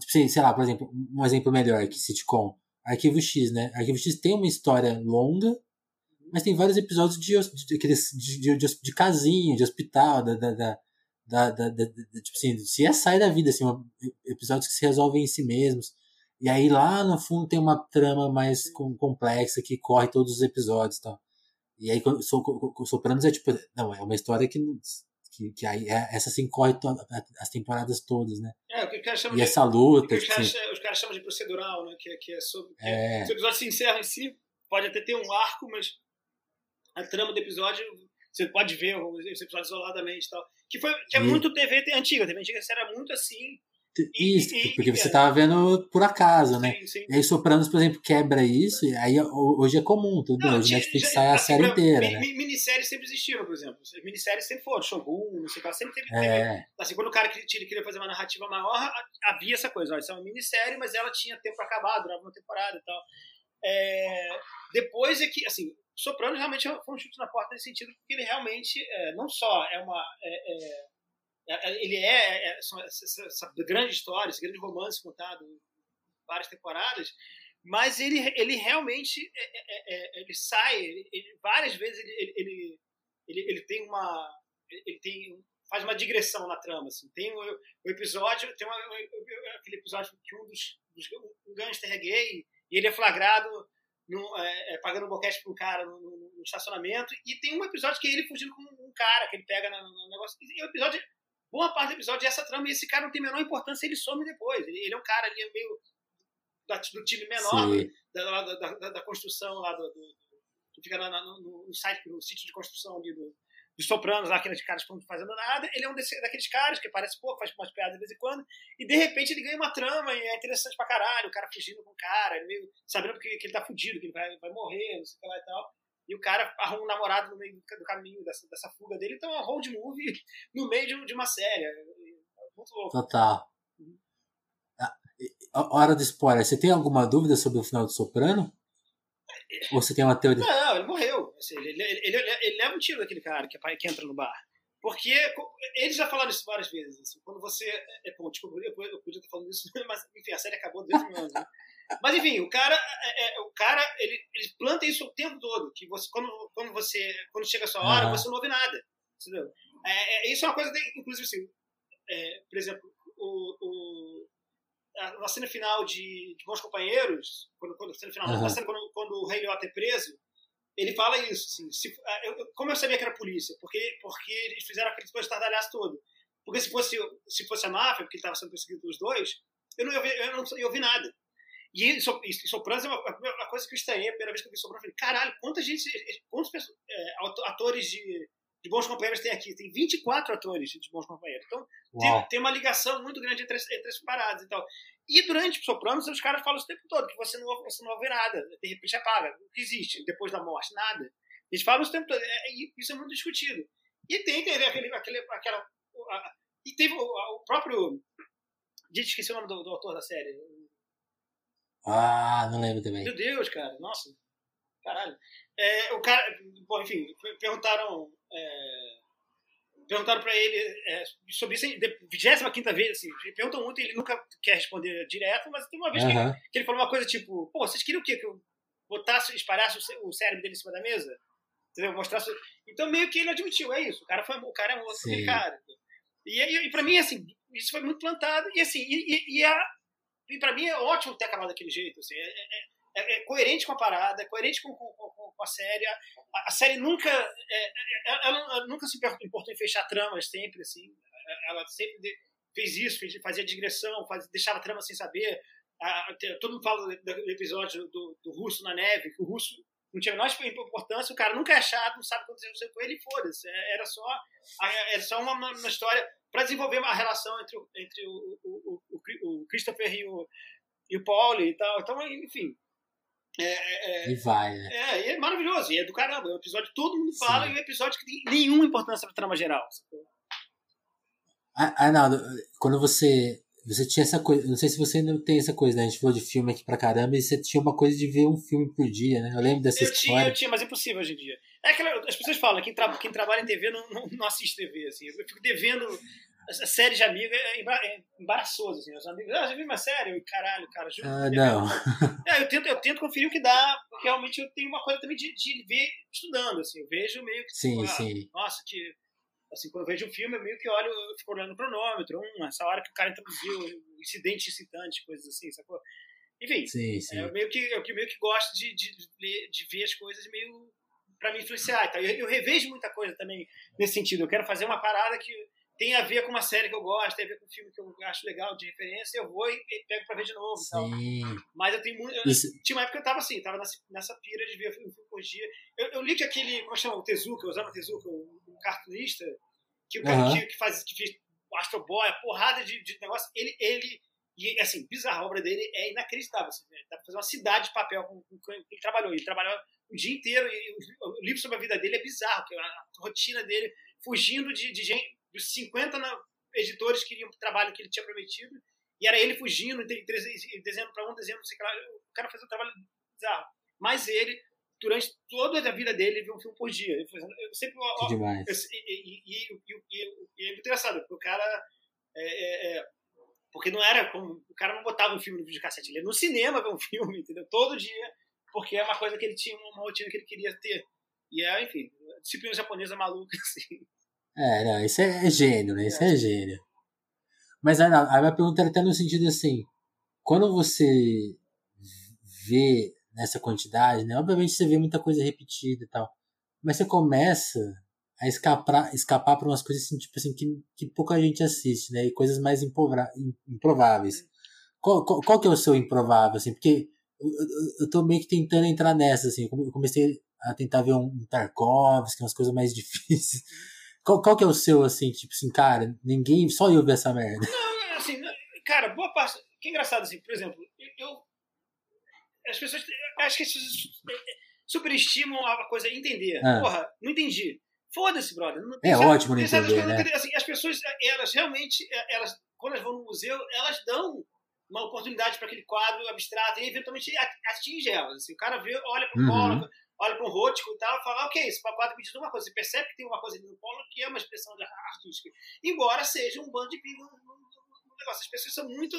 Tipo, sei lá, por exemplo, um exemplo melhor que sitcom. Arquivo X, né? Arquivo X tem uma história longa, mas tem vários episódios de, de, de, de, casinha, de hospital, da, da, da, da, da, da, tipo assim, se é sai da vida, assim, episódios que se resolvem em si mesmos. E aí lá no fundo tem uma trama mais complexa que corre todos os episódios e tal. E aí o Sopranos é tipo, não, é uma história que que, que aí é, essa assim corre as temporadas todas, né? É, o que os caras chamam e de, essa luta. os, caras, os caras chamam de procedural, né? Que, que é sobre. Que é. Os episódios se encerram em si, pode até ter um arco, mas a trama do episódio você pode ver esse episódio isoladamente e tal. Que, foi, que é e... muito TV antiga. TV antiga era muito assim. Isso, e, porque você estava vendo por acaso, né? Sim, sim. E aí Sopranos, por exemplo, quebra isso, e aí hoje é comum, tudo não, hoje Netflix sai a série inteira. né? Minisséries sempre existiram, por exemplo. Minisséries sempre foram, Shogun, não sei o que, sempre teve. É. assim, quando o cara queria fazer uma narrativa maior, havia essa coisa, ó, isso é uma minissérie, mas ela tinha tempo para acabar, durava uma temporada e tal. É, depois é que, assim, Sopranos realmente foi um chute na porta nesse sentido, porque ele realmente é, não só é uma. É, é é, é, ele é, é essa, essa, grande história, esse grande romance contado em várias temporadas, mas ele, ele realmente é, é, ele sai, ele, várias vezes ele, ele, ele, ele, tem uma ele tem faz uma digressão na trama assim. tem o, o episódio tem uma, aquele episódio que um dos, dos um gangster é gay e ele é flagrado é, pagando boquete para um cara no, estacionamento e tem um episódio que é ele fugindo com um cara que ele pega no, no negócio e o episódio boa parte do episódio é essa trama e esse cara não tem a menor importância, ele some depois. Ele, ele é um cara ali meio da, do time menor, da, da, da, da, construção lá do, do, que fica na, no, no, site, no sítio de construção ali do, dos Sopranos, lá, aqueles caras que estão fazendo nada. Ele é um desse, daqueles caras que parece pouco, faz umas piadas de vez em quando, e de repente ele ganha uma trama e é interessante pra caralho. O cara fugindo com o cara, meio sabendo que, que ele tá fudido, que ele vai, vai morrer, não sei o que lá e tal e o cara arruma um namorado no meio do caminho dessa, dessa fuga dele, então é um road movie [LAUGHS] no meio de, uma série. É muito louco. Total. Uhum. Hora do spoiler. Você tem alguma dúvida sobre o final do Soprano? Ou você tem uma teoria? Não, ele morreu. Assim, ele, ele, ele, ele, leva um tiro daquele cara que, que entra no bar. Porque eles já falaram isso várias vezes. Assim, quando você. É, bom, desculpa, eu, podia estar falando isso, [LAUGHS] mas enfim, a série acabou desde o né? Mas enfim, o cara, é, é, o cara ele, ele planta isso o tempo todo. Que você, quando, quando, você, quando chega a sua hora, uhum. você não ouve nada. Entendeu? É, é, isso é uma coisa, de, inclusive, assim, é, por exemplo, o, o, a, na cena final de, de Bons Companheiros, quando, quando, cena final, uhum. na cena quando, quando o Rei Liotta é preso, ele fala isso, assim, se, eu, como eu sabia que era polícia? Porque, porque eles fizeram aquele estardalhaço todo. Porque se fosse, se fosse a máfia, porque estava sendo perseguido pelos dois, eu não ia eu não ia ouvir nada. E, e Sopranos é uma, uma, coisa que eu estranhei a primeira vez que eu vi Sopranos. Eu falei, caralho, quanta gente, quantos é, atores de, de bons companheiros tem aqui? Tem 24 atores de bons companheiros. Então, tem, tem, uma ligação muito grande entre, entre as paradas e tal. E durante Sopranos, os caras falam o tempo todo que você não, você não ouve nada, de repente apaga. O que existe depois da morte? Nada. Eles falam o tempo todo. É, isso é muito discutido. E tem, tem aquele, aquele, aquela. A, e teve o, o próprio. Gente, esqueci o nome do, do autor da série. Ah, não lembro também. Meu Deus, cara. Nossa. Caralho. É, o cara. Bom, enfim, perguntaram. É, perguntaram para ele é, sobre isso, 25 vez, assim, perguntam muito e ele nunca quer responder direto, mas tem uma vez que, ele, que, ele, falou uma coisa tipo: pô, vocês queriam o quê? Que eu botasse, espalhasse o cérebro dele em cima da mesa? Entendeu? Mostrasse. Então, meio que ele admitiu: é isso, o cara, foi, o cara é um outro cara. E, e, e para mim, assim, isso foi muito plantado, e assim, e, e, e, a, e para mim é ótimo ter acabado daquele jeito, assim, é, é, é, é coerente com a parada, é coerente com, com, com, com a série. A, a, série nunca, é, é, ela, nunca se importou em fechar tramas, sempre, assim, ela sempre fez isso, fez, fazia digressão, faz, deixava a trama sem saber. todo mundo fala do, do episódio do, do russo na neve, que o russo não tinha a menor importância, o cara nunca é achado, não sabe o que aconteceu com ele, foda-se. Era só, era só uma, uma história para desenvolver uma relação entre, o, entre o, o, o, o Christopher e o, e o Paul e tal. Então, enfim. É, é, é, e vai, né? É, é maravilhoso, e é do caramba. É um episódio que todo mundo fala Sim. e é um episódio que tem nenhuma importância pra trama geral. Ah, Arnaldo, quando você você tinha essa coisa, não sei se você ainda tem essa coisa, né? A gente falou de filme aqui pra caramba e você tinha uma coisa de ver um filme por dia, né? Eu lembro dessa eu história. Tinha, eu tinha, mas é impossível hoje em dia. É aquela, as pessoas falam, quem, tra quem trabalha em TV não, não, não, assiste TV, assim. Eu fico devendo a série de amigo é, é embaraçoso, assim. Os amigos, ah, já vi uma série? Eu, caralho, cara, juro. Ah, não. [LAUGHS] É, eu tento, eu tento conferir o que dá, porque realmente eu tenho uma coisa também de, de ver estudando, assim. Eu vejo meio que. Sim, tipo, ah, sim. Nossa, que Assim, quando eu vejo um filme, eu meio que olho, eu fico olhando o cronômetro, hum, essa hora que o cara introduziu, incidente excitante, coisas assim, sacou? Enfim, sim, sim. É, eu, meio que, eu meio que gosto de, de, de, de ver as coisas meio para me influenciar. Então, eu, eu revejo muita coisa também nesse sentido. Eu quero fazer uma parada que tem a ver com uma série que eu gosto, tem a ver com um filme que eu acho legal de referência, eu vou e, pego pra ver de novo. Sim. Mas eu tenho muito. Isso. Tinha uma época que eu tava assim, tava nessa, nessa pira de ver filme por dia. Eu, eu li que aquele, como chama, o Tezuka, o Tezuka, um cartunista, que o cara uhum. que, que, faz, que fez Astro Boy, a porrada de, de negócio, ele, ele. E assim, bizarro, a obra dele é inacreditável. Assim, né? Dá pra fazer uma cidade de papel com, com, com ele trabalhou. Ele trabalhou o dia inteiro. E o, o, livro sobre a vida dele é bizarro, que a, a rotina dele, fugindo de, de gente, dos 50 na, editores que queriam o trabalho que ele tinha prometido. E era ele fugindo, desenhando para um, desenhando, sei lá. O cara fez um trabalho bizarro. Mas ele durante toda a vida dele, viu um filme por dia. Eu sempre. Que demais. Eu, e, e, e, e, é muito engraçado, porque o cara. É, é, é, porque não era como. O cara não botava um filme no videocassete, ele ia no cinema ver um [LAUGHS] filme, entendeu? Todo dia, porque é uma coisa que ele tinha, uma rotina que ele queria ter. E é, enfim, disciplina japonesa maluca, [LAUGHS] assim. É, não, isso é, é gênio, né? Isso é, é gênio. Mas a, a minha pergunta era até no sentido assim: quando você vê nessa quantidade, né? Obviamente você vê muita coisa repetida e tal. Mas você começa a escapar, escapar para umas coisas assim, tipo assim, que, que pouca gente assiste, né? E coisas mais improváveis. Qual, qual, qual, que é o seu improvável, assim? Porque eu, eu, eu tô meio que tentando entrar nessa, assim. Eu comecei a tentar ver um, um Tarkovsky, umas coisas mais [LAUGHS] difíceis. Qual, qual que é o seu, assim, tipo assim, cara, ninguém, só eu ver essa merda. Não, assim, cara, boa parte. Que engraçado, assim, por exemplo, eu, as pessoas. Acho que as pessoas superestimam a coisa entender. Ah. Porra, não entendi. Foda-se, brother. Não, é ótimo não entender, né? Assim, as pessoas, elas realmente, elas, quando elas vão no museu, elas dão uma oportunidade para aquele quadro abstrato e eventualmente atinge elas. Assim, o cara vê, olha para o uhum. Olha para um Rótico e tal, fala, ok, esse quadro me diz uma coisa. Você percebe que tem uma coisa ali no polo que é uma expressão artística. Embora seja um bando de pingo no, no, no negócio. As pessoas são muito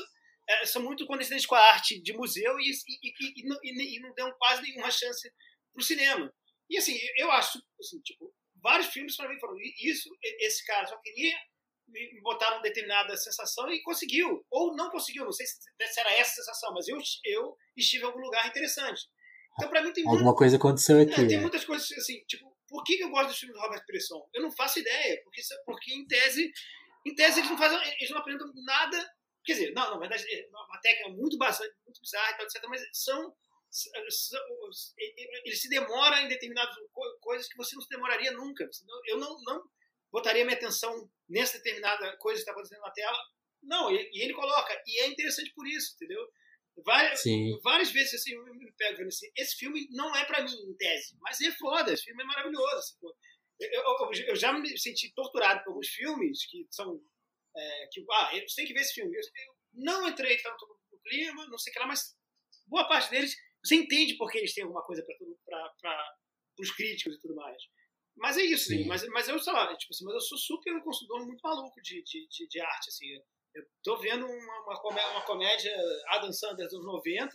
é, são muito condescendentes com a arte de museu e, e, e, e, não, e não dão quase nenhuma chance para o cinema. E assim, eu acho, assim, tipo, vários filmes para mim foram isso, esse cara só queria me botar uma determinada sensação e conseguiu. Ou não conseguiu, não sei se, era essa sensação, mas eu, eu estive em algum lugar interessante. Então, para mim, tem Alguma muita, coisa aconteceu aqui. É, tem é. muitas coisas assim, tipo, por que eu gosto dos filmes do Robert Bresson? Eu não faço ideia, porque, porque em tese em tese, eles não, fazem, eles não apresentam nada. Quer dizer, não, na verdade, é uma técnica muito bastante, muito bizarra e tal, etc. Mas são, são. Eles se demoram em determinadas coisas que você não se demoraria nunca. Eu não, não botaria minha atenção nessa determinada coisa que está acontecendo na tela. Não, e ele coloca. E é interessante por isso, entendeu? Várias, várias vezes assim, eu me pego vendo assim, esse filme não é para mim, em tese, mas é foda, esse filme é maravilhoso. Assim, eu, eu, eu, já me senti torturado por alguns filmes que são. É, que, ah, você tem que ver esse filme. Eu, eu não entrei tanto no clima, não sei o que lá, mas boa parte deles, você entende porque eles têm alguma coisa para os críticos e tudo mais. Mas é isso, mas, mas eu, sei lá, tipo assim, mas eu sou super um consumidor muito maluco de, de, de, de arte, assim. Eu tô vendo uma, uma, comédia, uma comédia Adam Sanders dos 90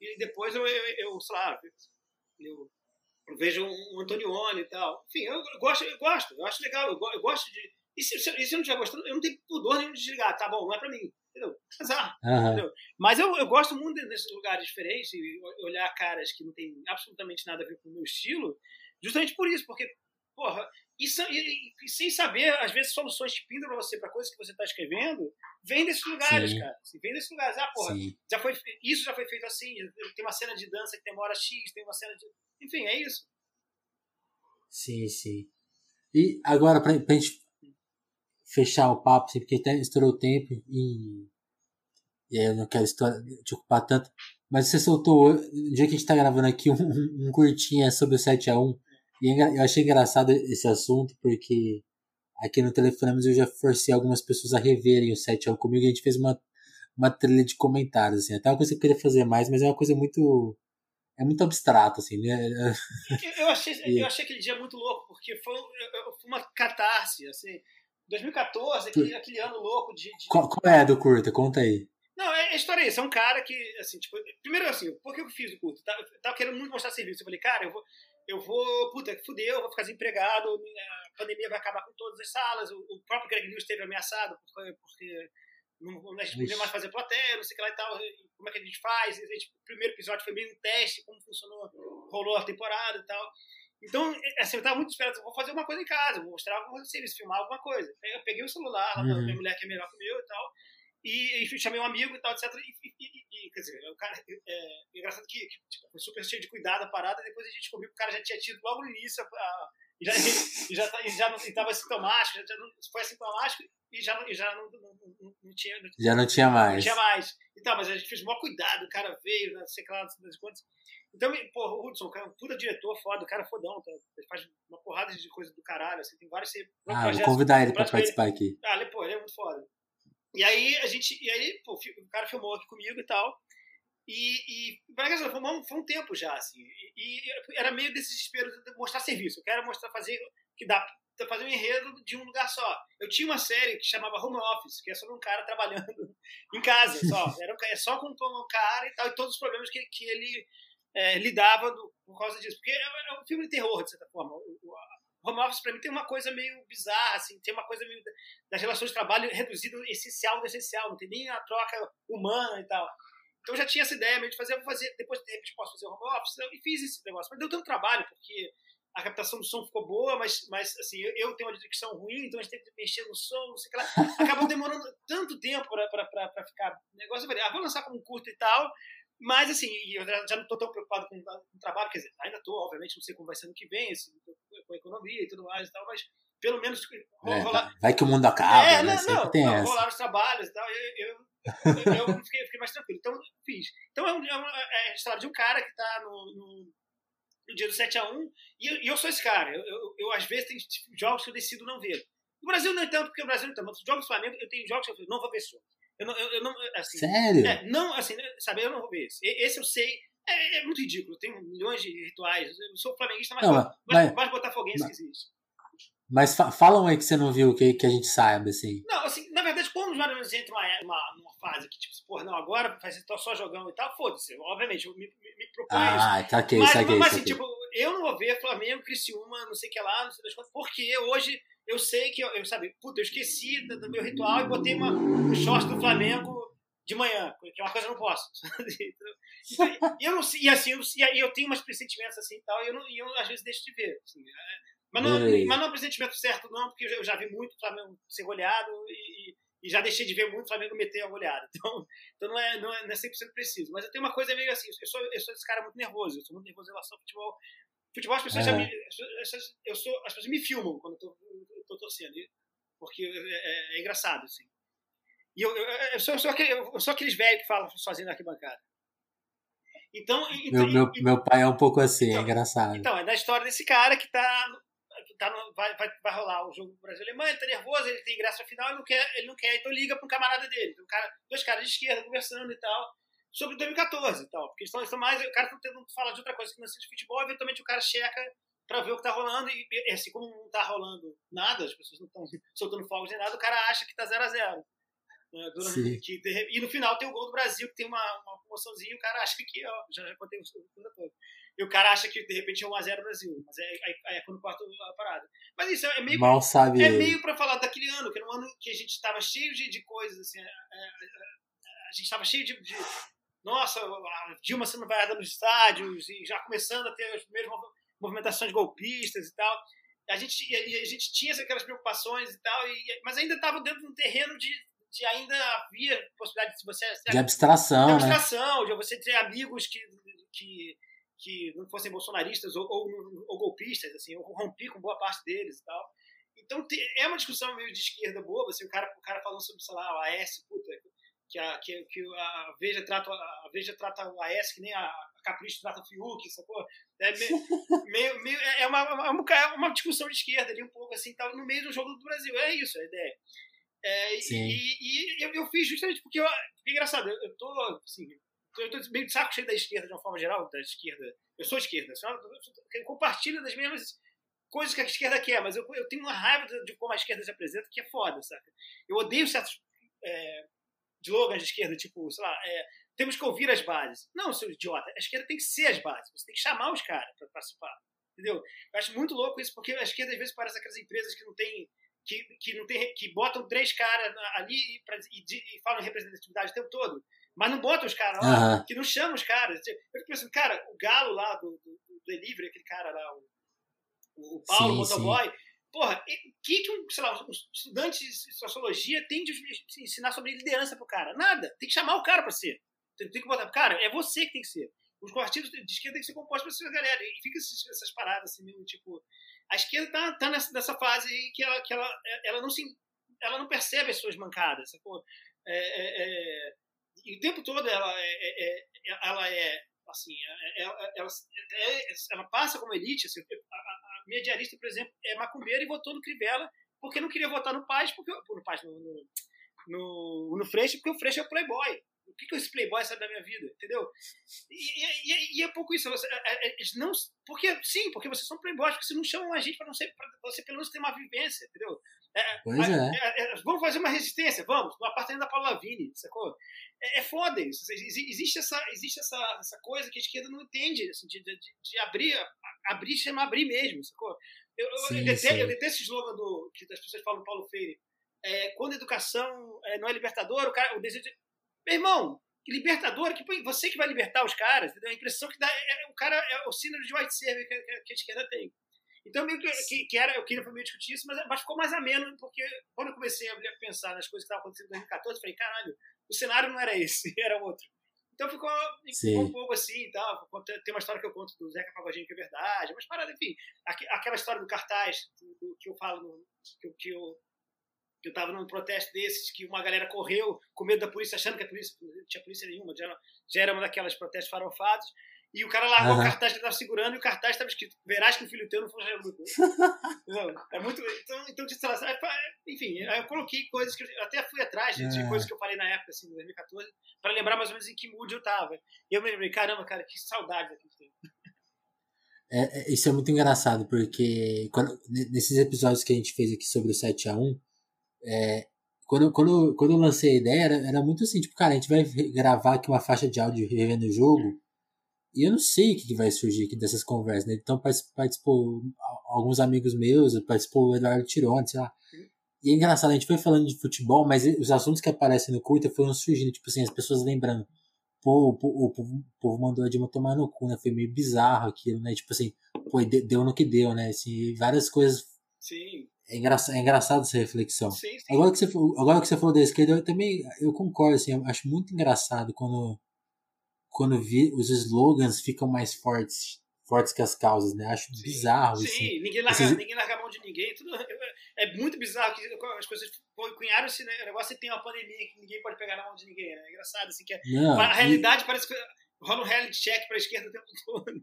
e depois eu, eu, eu sei lá, eu, eu vejo um Antonioni e tal. Enfim, eu, gosto, eu gosto, eu acho legal, eu, eu gosto de. E se, se, se eu não estiver gostando, eu não tenho pudor nenhum de desligar, tá bom, não é pra mim. Entendeu? [LAUGHS] Azar. Uhum. Entendeu? Mas eu, eu gosto muito desses lugares diferentes e olhar caras que não tem absolutamente nada a ver com o meu estilo, justamente por isso, porque, porra, e, e, e, sem saber, às vezes, soluções que pintam pra você, para coisas que você está escrevendo, vem desses lugares, Sim. cara. Vem desses lugares. Ah, porra, já foi, isso já foi feito assim. Tem uma cena de dança que demora X, tem uma cena de. Enfim, é isso. Sim, sim. E agora, pra, pra gente fechar o papo, assim, porque até estourou o tempo e. E aí eu não quero estourar, te ocupar tanto. Mas você soltou, no dia que a gente tá gravando aqui, um, um curtinha sobre o 7x1 e é eu achei engraçado esse assunto porque aqui no Telefonemas eu já forcei algumas pessoas a reverem o 7 ao comigo e a gente fez uma, uma trilha de comentários, assim. Até uma coisa que eu queria fazer mais, mas é uma coisa muito. É muito abstrato, assim, né? Eu achei, [LAUGHS] eu achei aquele dia muito louco, porque foi, uma catarse, assim. 2014, aquele, aquele ano louco de. de... Qual, qual, é a do curta? Conta aí. Não, é, a história é isso. É um cara que, assim, tipo, primeiro assim, por que eu fiz o curto? Eu tava querendo muito mostrar serviço. Eu falei, cara, eu vou, eu vou, puta, fudeu, vou ficar desempregado, a pandemia vai acabar com todas as salas, o, o próprio Greg News esteve ameaçado porque, porque não, a gente não podia mais fazer plateia, não sei o que lá e tal, como é que a gente faz, a gente, o primeiro episódio foi meio um teste, como funcionou, rolou a temporada e tal. Então, assim, eu tava muito esperado, vou fazer uma coisa em casa, vou mostrar alguma serviço, filmar alguma coisa. Eu peguei o celular, lá uhum. minha mulher que é melhor que o meu e tal, e, e, chamei um amigo e tal, etc. E, e, e quer dizer, o cara, é, é, engraçado que, que tipo, foi super cheio de cuidado a parada, depois a gente descobriu que o cara já tinha tido logo no início, a, e já, [LAUGHS] e já, e já não estava sintomático, já, não, foi assintomático e já, e já não, não, não, não, tinha. Já não tinha mais. Não tinha mais. Então, mas a gente fez o maior cuidado, o cara veio, não sei lá, não sei das quantas. Então, pô, o Hudson, o cara é um puta diretor foda, o cara é fodão, tá? ele faz uma porrada de coisa do caralho, assim, tem vários. Ah, vou convidar ele pra participar ele. aqui. Ah, ele, pô, ele é muito foda. E aí a gente, e aí, pô, o cara filmou aqui comigo e tal. E, e foi, um, foi um tempo já, assim. E, e, era meio desse desespero de mostrar serviço. Eu quero mostrar, fazer que dá fazer um enredo de um lugar só. Eu tinha uma série que chamava Home Office, que é sobre um cara trabalhando [LAUGHS] em casa só. Era um, é só com um cara e tal, e todos os problemas que, que ele é, lidava do, por causa disso. Porque é, é um filme de terror, de certa forma. O, o, home office para mim tem uma coisa meio bizarra, assim, tem uma coisa meio das relações de trabalho reduzido essencial do essencial, não tem nem a troca humana e tal. Então eu já tinha essa ideia de fazer, vou fazer, depois de repente posso fazer home office, e fiz esse negócio. Mas deu tanto trabalho, porque a captação do som ficou boa, mas, mas assim, eu, eu tenho uma dicção ruim, então a gente tem que mexer no som, não sei o que lá. Acabou demorando tanto tempo para ficar negócio. Eu falei, ah, vou lançar como curto e tal, mas, assim, eu já não estou tão preocupado com, o trabalho, quer dizer, ainda estou, obviamente, não sei como vai ser no que vem, com a economia e tudo mais e tal, mas pelo menos é, rolar... Vai que o mundo acaba, é, né? Não, não, tem não, rolar os trabalhos e tal, eu, eu, eu, eu [LAUGHS] fiquei, fiquei, mais tranquilo. Então, fiz. Então, é, um, é, uma, é a história de um cara que está no, no, no, dia do 7x1, e eu, e eu sou esse cara. Eu, eu, eu, às vezes, tem jogos que eu decido não ver. No Brasil, não é tanto, porque o Brasil não tem. Mas jogos do Flamengo, eu tenho jogos que eu não vou ver só. Eu não, eu, eu não assim, Sério? É, não, assim, sabe, eu não vou ver esse. Esse eu sei. É, é muito ridículo. Tenho milhões de rituais. Eu sou flamenguista, mas, não, mas, mas, mais botafoguense mas, que existe. Mas fa falam aí que você não viu, que, que a gente saiba, assim. Não, assim, na verdade, quando os Mariners entram numa, fase que, tipo, porra, não, agora faz só jogando e tal, foda-se. Obviamente, eu me, me, me proponho ah, isso. Ah, ok, mas, saquei, mas assim, tipo, eu não vou ver Flamengo, Criciúma, não sei o que lá, não sei das coisas, porque hoje eu sei que, eu, eu sabe, puta, eu esqueci do, do meu ritual e botei uma, um short do Flamengo de manhã, que é uma coisa que eu não posso. [LAUGHS] e eu não e assim, eu, e eu tenho umas pressentimentos assim e tal, e eu, não, e eu às vezes deixo de ver. Assim, é, Mas não, mas não é o presentimento certo, não, porque eu já vi muito o Flamengo ser goleado e, e já deixei de ver muito o Flamengo meter a goleada. [LAUGHS] Então, então não, é, não, é, não é 100% preciso. Mas eu tenho uma coisa meio assim, eu sou, eu sou esse cara muito nervoso, eu sou muito nervoso em relação ao futebol. Futebol, as pessoas, é. já me, eu sou, as pessoas me filmam quando eu tô torcendo, porque é, é, é engraçado, assim. E eu, eu, eu, sou, eu, sou aquele, eu sou aqueles velhos que falam sozinho na arquibancada. Então, então meu, meu, meu pai é um pouco assim, então, é engraçado. Então, é da história desse cara que tá tá no, vai, vai, vai rolar o jogo Brasil-Alemanha, ele tá nervoso, ele tem ingresso final, ele não quer, ele não quer, então liga para um camarada dele. Um cara, dois caras de esquerda conversando e tal, sobre 2014 e tal. Porque estão, estão mais, o cara tá tentando falar de outra coisa que não seja futebol, eventualmente o cara checa para ver o que tá rolando, e assim, como não tá rolando nada, as pessoas não estão [LAUGHS] soltando fogos nem nada, o cara acha que tá 0 a 0 né, que, e no final tem o gol do Brasil, que tem uma, uma promoçãozinha, o cara acha que, ó, já, já contei o todo. E o cara acha que de repente é 1x0 Brasil. Mas é, é, é quando corta a parada. Mas isso é meio. Mal sabe. É meio pra falar daquele ano, que era um ano que a gente estava cheio de, de coisas, assim. É, é, a gente estava cheio de, de. Nossa, a Dilma sendo vaiada nos estádios e já começando a ter as primeiras movimentações golpistas e tal. A gente, a gente tinha aquelas preocupações e tal, e, mas ainda estava dentro de um terreno de, de ainda havia possibilidade de você. De abstração. De abstração, né? de você ter amigos que, que que não fossem bolsonaristas ou, ou, ou, golpistas, assim, eu rompi com boa parte deles e tal. Então é uma discussão meio de esquerda boba, assim, o cara, o cara falando sobre, sei lá, o AS, puta, que a, que, que a Veja trata a Veja trata o AS que nem a, a Capricho trata o Fiuk, sacou? É meio, [LAUGHS] meio, meio, é, uma, é uma, é uma discussão de esquerda ali um pouco assim, tal, no meio do jogo do Brasil. É isso a ideia. É, e, e, e eu, eu, fiz justamente porque eu, é engraçado, eu, eu tô assim, eu tô meio de saco cheio da esquerda de uma forma geral, da esquerda. Eu sou esquerda, eu compartilho das mesmas coisas que a esquerda quer, mas eu, eu tenho uma raiva de, como a esquerda se apresenta que é foda, saca? Eu odeio certos é, slogans de esquerda, tipo, sei lá, é, temos que ouvir as bases. Não, seu idiota, a esquerda tem que ser as bases, você tem que chamar os caras para participar, entendeu? Eu acho muito louco isso, porque a esquerda às vezes parece aquelas empresas que não tem que, que, não tem, que botam três caras ali e, pra, e, e falam representatividade o tempo todo. Mas não bota os caras lá, uhum. que não chama os caras. Eu fico pensando, cara, o Galo lá do, do, do Delivery, aquele cara lá, o, o Paulo, sim, motoboy, sim. Porra, o que, que um, sei lá, um estudante de sociologia tem de ensinar sobre liderança pro cara? Nada. Tem que chamar o cara pra ser. Tem, tem que botar, cara, é você que tem que ser. Os partidos de esquerda tem que ser compostos por essa galera. E fica essas paradas assim, meio tipo. A esquerda tá, tá nessa, nessa fase aí que ela, que ela, ela, não se, ela não percebe as suas mancadas, sacou? É, é, é e o tempo todo ela é, é, é ela é assim, é, ela, ela, ela, passa como elite. Assim, a, a minha diarista, por exemplo, é macumbeira e votou no Crivella porque não queria votar no Paz, porque no Paz, no, no, no, no Freixo, porque o Freixo é playboy. O que, que esse playboy sabe da minha vida? Entendeu? E, e, e é pouco isso. Você, eles não, porque, sim, porque vocês são playboys, porque vocês não chamam a gente para não ser, para você pelo menos ter uma vivência, entendeu? É, pois é. É, é. Vamos fazer uma resistência, vamos, no apartamento da Paula Vini, sacou? É, é foda isso. Existe essa, existe essa, essa coisa que a esquerda não entende, assim, de, de, de abrir, abrir chama abrir mesmo, sacou? Eu, sim, eu, detesto, eu detesto esse slogan do, que as pessoas falam do Paulo Freire. É, quando a educação é, não é libertador, o, cara, o desejo de... Meu irmão, libertador, que você que vai libertar os caras, entendeu? A impressão que dá, é, o cara é o síndrome de white server que, que, a esquerda tem. Então, meio que, que, que, era, eu queria meio discutir isso, mas, mas ficou mais ameno, porque quando eu comecei a pensar nas coisas que estavam acontecendo em 2014, eu falei, caralho, o cenário não era esse, [LAUGHS] era outro. Então ficou, ficou um pouco assim e tal. Tem uma história que eu conto do Zeca Pagodinho que é verdade, mas parada, enfim. Aquela história do cartaz do, do, que eu falo, no, que, que eu eu estava num protesto desses, que uma galera correu com medo da polícia, achando que a polícia não tinha polícia nenhuma, já, já era uma daquelas protestos farofados, e o cara largou uhum. o cartaz que ele estava segurando e o cartaz estava escrito: Verás que o filho teu não foi luta. [LAUGHS] é muito. Então, então sei lá, enfim, eu coloquei coisas que eu até fui atrás de, de é. coisas que eu falei na época, assim, em 2014, para lembrar mais ou menos em que mood eu estava. E eu me lembrei: caramba, cara, que saudade daquele tempo. É, é, isso é muito engraçado, porque quando, nesses episódios que a gente fez aqui sobre o 7x1, é, quando, quando, quando eu lancei a ideia, era, era muito assim, tipo, cara, a gente vai gravar aqui uma faixa de áudio revendo o jogo, e eu não sei o que, vai surgir aqui dessas conversas, né? Então participou alguns amigos meus, participou o Eduardo Tirone, sei lá. E é engraçado, a gente foi falando de futebol, mas os assuntos que aparecem no curta foram surgindo, tipo assim, as pessoas lembrando, pô, o povo, povo mandou a Dilma tomar no cu, né? Foi meio bizarro aquilo, né? Tipo assim, pô, deu no que deu, né? Assim, várias coisas. Sim. É, engraçado, é engraçado essa reflexão. Sim, sim. Agora, que você, agora que você falou da esquerda, eu também eu concordo, assim, eu acho muito engraçado quando, quando vi, os slogans ficam mais fortes fortes que as causas, né? Acho sim, bizarro sim. Sim, ninguém larga, Esses... ninguém larga a mão de ninguém. Tudo, é muito bizarro que as coisas cunharam esse negócio e tem uma pandemia que ninguém pode pegar na mão de ninguém. Né? É engraçado, assim, que é, Não, a realidade e... parece que rola um reality check pra esquerda o tempo todo.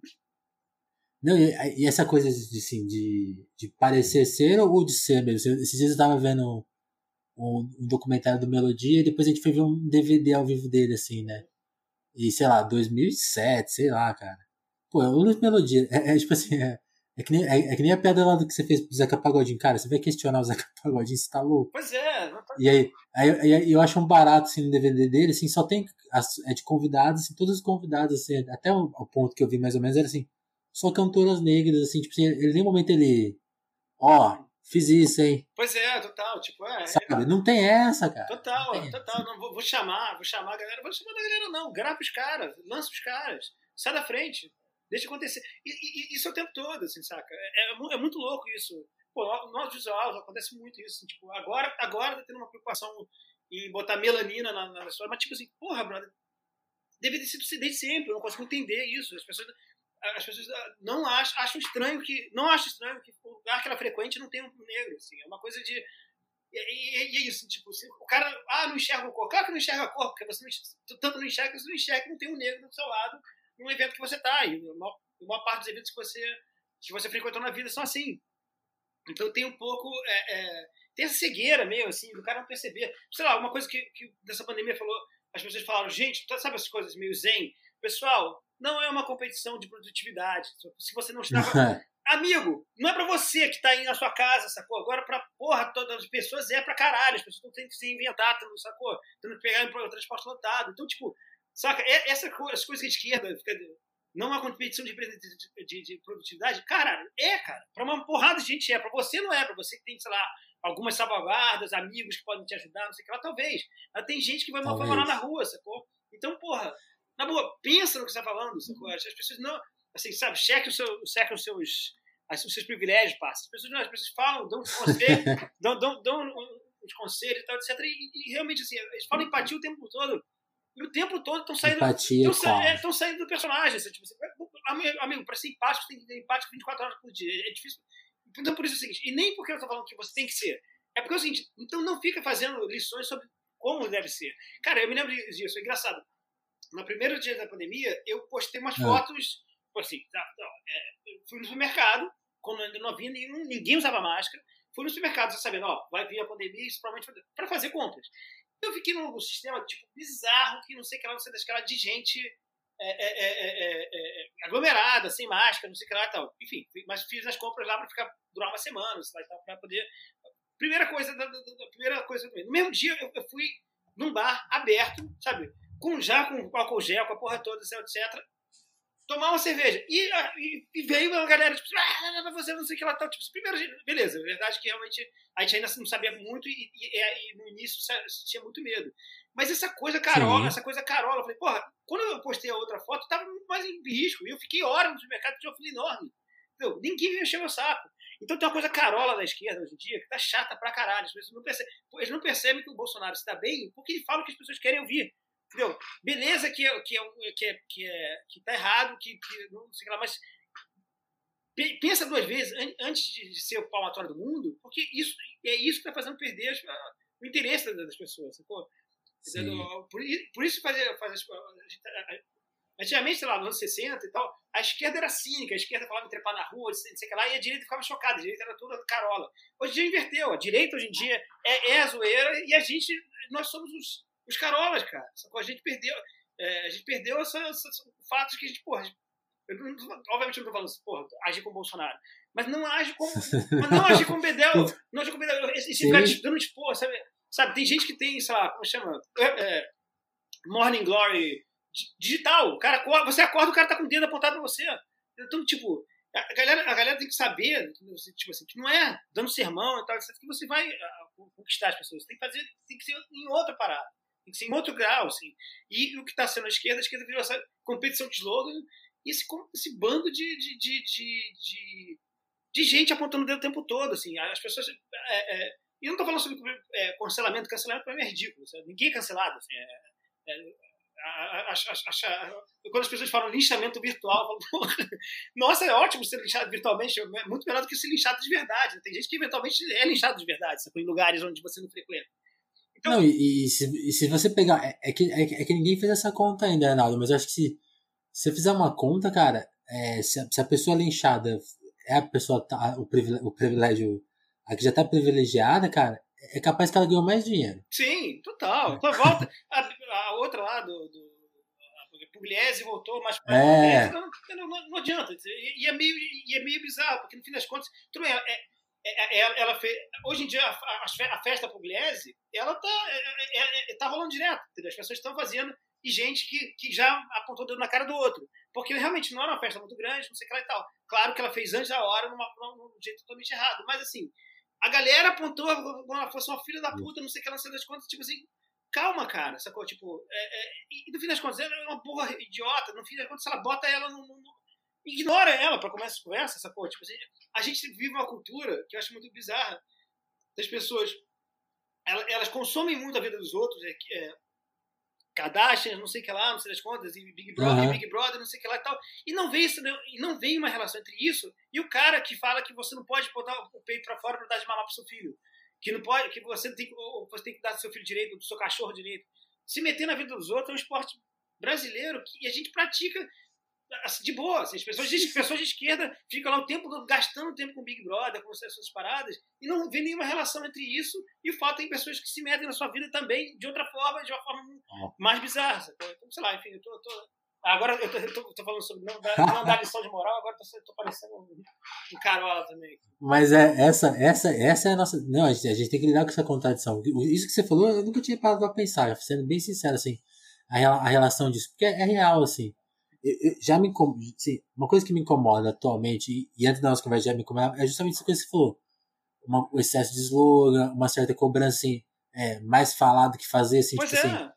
Não, e, e, essa coisa de, assim, de, de parecer ser ou de ser mesmo. Esses dias eu tava vendo um, um documentário do Melodia e depois a gente foi ver um DVD ao vivo dele, assim, né? E sei lá, 2007, sei lá, cara. Pô, é uma melodia. É, é tipo assim, é, é, que nem, é, é, que nem a pedra lá do que você fez pro Zeca Pagodinho. Cara, você vai questionar o Zeca Pagodinho, você tá louco. Pois é. Tá... E aí, aí, aí, eu acho um barato, assim, no DVD dele, assim, só tem, as, é de convidados, assim, todos os convidados, assim, até o, o, ponto que eu vi mais ou menos era assim, só cantoras negras, assim, tipo assim, ele, nem momento ele, ó, fiz isso, hein. Pois é, total, tipo, é. Sabe, não tem essa, cara. Total, não total, não, vou, vou, chamar, vou chamar a galera, vou chamar a galera não, grava os caras, lança os caras, sai da frente. Deixa acontecer. E, e, isso é o tempo todo, assim, saca? É, é, é muito louco isso. Pô, no audiovisual acontece muito isso. Assim, tipo, agora, agora tá tendo uma preocupação em botar melanina na, na história, mas tipo assim, porra, brother, deve ter sido desde sempre. Eu não consigo entender isso. As pessoas, as pessoas ah, não acham, acham estranho que. Não acham estranho que o lugar que ela frequente não tem um negro. Assim, é uma coisa de. E, é isso, tipo, o cara, ah, não enxerga o corpo. Claro que não enxerga a cor, porque você não, tanto não enxerga que você não enxerga não tem um negro do seu lado no evento que você está. A maior, a maior, parte dos eventos que você, que você frequentou na vida são assim. Então tem um pouco. É, é, tem essa cegueira meio assim, do cara não perceber. Sei lá, uma coisa que, que dessa pandemia falou, as pessoas falaram, gente, tá, sabe essas coisas meio zen? Pessoal, não é uma competição de produtividade. Se você não está. [LAUGHS] Amigo, não é pra você que tá aí na sua casa, sacou? Agora pra porra todas as pessoas é pra caralho. As pessoas não têm que se inventar, sacou? Tendo que pegar o transporte lotado. Então, tipo, Saca? Essa, as coisas que a esquerda fica. Não é uma competição de, de, de, produtividade? Cara, é, cara. Pra uma porrada de gente é. Pra você não é. Pra você que tem, sei lá, algumas salvaguardas, amigos que podem te ajudar, não sei o que lá, talvez. Mas tem gente que vai morar na rua, sacou? Então, porra, na boa, pensa no que você tá falando, sacou? As pessoas não. Assim, sabe, cheque, o seu, cheque os seus. Os seus privilégios, passa. As pessoas, não, as pessoas falam, dão conselho, [LAUGHS] dão, dão, dão uns conselhos e tal, etc. E, e realmente, assim, eles falam empatia o tempo todo e o tempo todo estão saindo. Empatia estão é, saindo do personagem. Assim, tipo, assim, amigo, para ser empático, tem que ter empático 24 horas por dia. É difícil. Então, por isso é o seguinte, e nem porque eu estou falando que você tem que ser. É porque é o seguinte, então não fica fazendo lições sobre como deve ser. Cara, eu me lembro disso, é engraçado. No primeiro dia da pandemia, eu postei umas ah. fotos, assim, tá, é, fui no supermercado, quando ainda não havia nenhum, ninguém usava máscara, fui no supermercado, já sabendo, ó, vai vir a pandemia, isso provavelmente para fazer compras. Eu fiquei num sistema tipo bizarro que não sei que lá, você deixa de gente é é, é, é, é, aglomerada, sem máscara, não sei o que lá e tal. Enfim, mas fiz as compras lá para ficar durar uma semana, para poder. Primeira coisa, da, da, da, primeira coisa no mesmo dia eu, eu, fui num bar aberto, sabe, com já com álcool gel, com a porra toda, etc tomar uma cerveja. E, ah, e, e veio uma galera, tipo, ah, você não sei o que lá tal. Tipo, primeiro, beleza, a verdade é que realmente a gente ainda não sabia muito e, e, e no início tinha muito medo. Mas essa coisa carola, Sim. essa coisa carola, eu falei, porra, quando eu postei a outra foto, tava muito mais em risco. E eu fiquei horas no supermercado, tinha uma fila enorme. Entendeu? Ninguém veio encher meu saco. Então tem uma coisa carola da esquerda hoje em dia que tá chata pra caralho. As pessoas não percebem, eles não percebem que o Bolsonaro está bem porque ele fala o que as pessoas querem ouvir. Entendeu? Beleza que, é, que, é, que, é, que, é, que tá errado, que, que não sei lá, mas pensa duas vezes antes de ser o palmatório do mundo, porque isso é isso que está fazendo perder as, o interesse das pessoas. Sacou? Por, por isso fazer, fazer Antigamente, sei lá, nos anos 60 e tal, a esquerda era cínica, a esquerda falava em trepar na rua, não sei o que lá, e a direita ficava chocada, a direita era toda carola. Hoje em dia inverteu, a direita hoje em dia é, é a zoeira e a gente, nós somos os, os carolas, cara. Sacou? A gente perdeu. É, a gente perdeu esses fatos que a gente, porra. Eu não, obviamente eu não tô falando, porra, agir como Bolsonaro. Mas não age como. [LAUGHS] mas não age como Bedel. Não age como Bedel. Esse, cara dando expor, sabe? Sabe, tem gente que tem, sei lá, como chama? É, é, Morning Glory digital. O cara, você acorda, o cara tá com o dedo apontado pra você. Então, tipo, a galera, a galera tem que saber, tipo assim, que não é dando sermão e tal, que você vai ah, conquistar as pessoas. Tem que fazer, tem que ser em outra parada em outro grau, assim. E o que está sendo a esquerda, a esquerda virou essa competição de slogan e esse, esse bando de, de, de, de, de, gente apontando o dedo o tempo todo, assim, as pessoas... É, é, e eu não estou falando sobre é, cancelamento, cancelamento para mim é ridículo, sabe? ninguém é cancelado, assim, é, é, quando as pessoas falam linchamento virtual, falo, nossa, é ótimo ser linchado virtualmente, é muito melhor do que ser linchado de verdade. Tem gente que eventualmente é linchado de verdade, sabe? em lugares onde você não frequenta. Então, não, e, e, se, e, se, você pegar. É, é, que, é, que ninguém fez essa conta ainda, Arnaldo, mas eu acho que se, se você fizer uma conta, cara, é, se, a, se, a, pessoa linchada é a pessoa, tá, o, privilégio, o privilégio, a que já tá privilegiada, cara, é capaz que ela ganhou mais dinheiro. Sim, total. Então volta. A, a outra lá do. do a Pugliese voltou, mas é. não, não, não, adianta. E, é meio, e é meio bizarro, porque no fim das contas, tudo bem, é, é, é ela fez, hoje em dia a, a festa Pugliese, ela tá, é, é, tá rolando direto, entendeu? as pessoas estão fazendo e gente que, que já apontou o dedo na cara do outro, porque realmente não era uma festa muito grande, não sei o que lá e tal. Claro que ela fez antes da hora, numa, num jeito totalmente errado, mas assim, a galera apontou como ela fosse uma filha da puta, não sei o que, não sei das contas, tipo assim, calma, cara, sacou? Tipo, é, é, e no fim das contas, ela é uma porra idiota, no fim das contas, ela bota ela no, no ignora ela para começar a conversa, sacou? Tipo assim, a gente vive uma cultura que eu acho muito bizarra das pessoas. Elas, elas consomem muito a vida dos outros, é, é, Kardashian, não sei o que lá, não sei das contas, e Big Brother, uhum. Big Brother, não sei o que lá e tal. E não vem isso, e não vem uma relação entre isso e o cara que fala que você não pode botar o peito para fora para dar de mamar pro seu filho, que não pode, que você tem, ou você tem que dar do seu filho direito, do seu cachorro direito. Se meter na vida dos outros é um esporte brasileiro que a gente pratica de boa. Assim, as pessoas de, pessoas de esquerda ficam lá o tempo gastando tempo com Big Brother, com essas paradas, e não vê nenhuma relação entre isso e o fato em pessoas que se metem na sua vida também de outra forma, de uma forma mais bizarra. Então, sei lá, enfim, eu tô. tô agora eu tô, eu tô, tô, falando sobre não, não dar lição de moral, agora tô, tô parecendo um, um carola também. Mas é, essa, essa, essa é a nossa. Não, a gente, a gente tem que lidar com essa contradição. Isso que você falou, eu nunca tinha parado pra pensar, sendo bem sincero, assim, a, a relação disso, porque é, é real, assim já me assim, uma coisa que me incomoda atualmente, e, e antes da nossa conversa já me incomoda, é justamente essa coisa que você falou. Uma, o excesso de slogan, uma certa cobrança assim, é, mais falado que fazer, assim, pois tipo é. assim.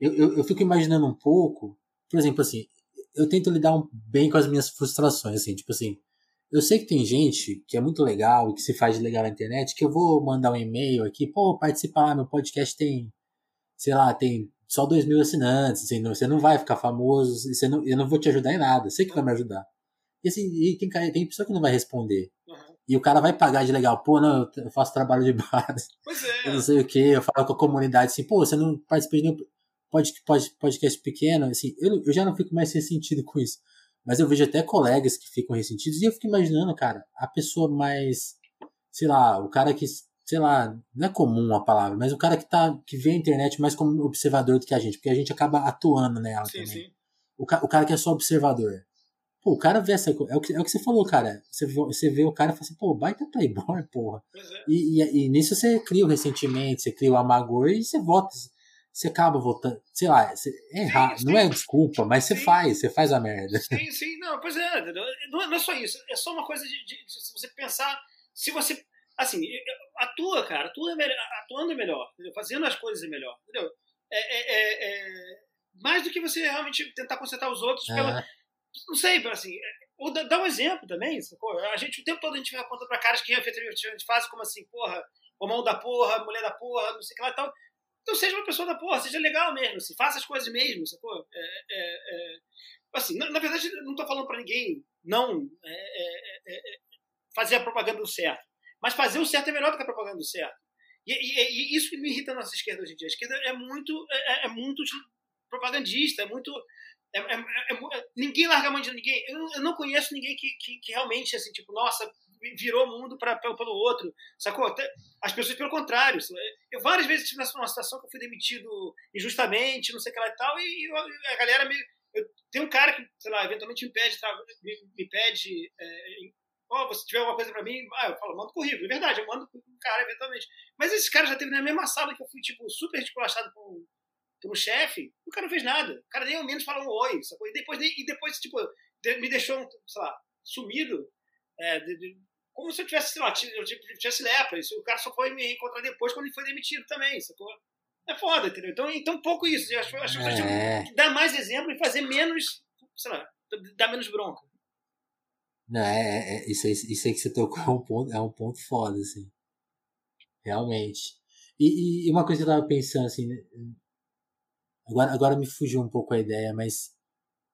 Eu, eu, eu, fico imaginando um pouco, por exemplo, assim, eu tento lidar um, bem com as minhas frustrações, assim, tipo assim, eu sei que tem gente que é muito legal que se faz de legal na internet, que eu vou mandar um e-mail aqui, pô, participar meu podcast tem, sei lá, tem só 2 mil assinantes, assim, não, você não vai ficar famoso, você não, eu não vou te ajudar em nada, sei que vai me ajudar. E assim, e tem, tem pessoa que não vai responder. Uhum. E o cara vai pagar de legal, pô, não, eu faço trabalho de base. Pois é. Eu não sei o que, eu falo com a comunidade assim, pô, você não participa de nenhum podcast, podcast pequeno, assim, eu, eu já não fico mais ressentido com isso. Mas eu vejo até colegas que ficam ressentidos e eu fico imaginando, cara, a pessoa mais, sei lá, o cara que sei lá, não é comum a palavra, mas o cara que tá que vê a internet mais como observador do que a gente, porque a gente acaba atuando nela sim, também. Sim. O, ca, o cara que é só observador. Pô, o cara vê essa coisa. É o que, é o que você falou, cara. Você vê, você vê o cara e fala assim, pô, baita playboy, [LAUGHS] porra. É. E, e, e, nisso você cria o ressentimento, você cria o amargor e você vota. Você acaba votando. Sei lá, você, é errado. Sim, não é desculpa, mas você faz, você faz a merda. Sim, sim, não, pois é. Não, não é só isso. É só uma coisa de, de, de se você pensar. Se você assim, atua, cara, atua melhor, atuando é melhor, entendeu? fazendo as coisas é melhor, entendeu? É, é, é, é, mais do que você realmente tentar consertar os outros pela, não sei, assim, ou dá, um exemplo também, sacou? A gente, o tempo todo a gente vai apontando pra caras que efetivamente fazem como assim, porra, homão da porra, mulher da porra, não sei o que lá e tal. Então seja uma pessoa da porra, seja legal mesmo, assim, faça as coisas mesmo, sacou? É, é, é, assim, na, na, verdade, não tô falando pra ninguém não fazer a propaganda do certo. Mas fazer o certo é melhor do que a propaganda do certo. E, e, e isso que me irrita na nossa esquerda hoje em dia. A esquerda é muito, é, é muito propagandista, é muito. É, é, é ninguém larga a mão de ninguém. Eu, eu não conheço ninguém que, que, que, realmente, assim, tipo, nossa, virou o mundo pra, pelo, pelo outro, sacou? As pessoas, pelo contrário. Eu várias vezes tive numa situação que eu fui demitido injustamente, não sei o que lá e tal, e, a galera me. Eu, tem um cara que, sei lá, eventualmente me pede, me, me pede é, oh, você tiver alguma coisa pra mim, ah, eu falo, manda currículo. É verdade, eu mando pro cara eventualmente. Mas esse cara já teve na mesma sala que eu fui, tipo, super esculachado por, por um chefe, o cara não fez nada. O cara nem ao menos falou um oi, sacou? E depois, e depois tipo, me deixou, sei lá, sumido. É, de, de, como se eu tivesse, sei lá, eu tivesse lepra. Isso, o cara só foi me encontrar depois quando ele foi demitido também, sacou? É foda, entendeu? Então, então pouco isso. Eu acho, acho que gente é. dar mais exemplo e fazer menos, sei lá, dá menos bronca. Não, é, é, isso, aí, isso aí que você tocou é um ponto, é um ponto foda, assim. Realmente. E, e uma coisa que eu tava pensando, assim, né, agora, agora me fugiu um pouco a ideia, mas.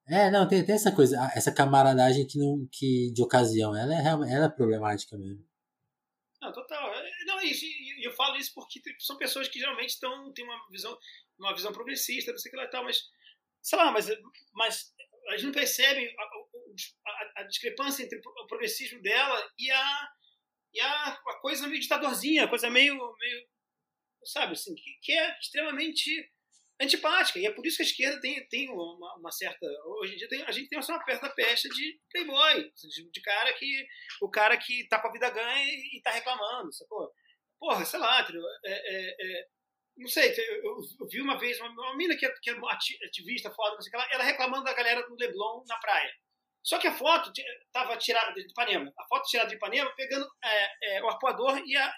É, não, tem, tem essa coisa, essa camaradagem que, não, que de ocasião, ela é, ela é problemática mesmo. Não, total. É, não, isso, e eu falo isso porque são pessoas que geralmente estão, têm uma visão, uma visão progressista, não sei o que lá e tal, mas, sei lá, mas, mas gente não percebe a, a, discrepância entre o progressismo dela e a, e a, a coisa meio ditadorzinha, a coisa meio, meio sabe, assim, que, que é extremamente antipática. E é por isso que a esquerda tem, tem uma, uma certa. Hoje em dia tem, a gente tem uma perto da peste de playboy, de, de, cara que. O cara que tá com a vida ganha e, e tá reclamando, sacou? Porra, sei lá, é, é, é, não sei, eu, eu, vi uma vez uma, uma mina que é, que é ativista foda, não sei o que lá, ela reclamando da galera do Leblon na praia. Só que a foto estava tirada de Ipanema, a foto tirada de Ipanema pegando é, é, o arpoador e a,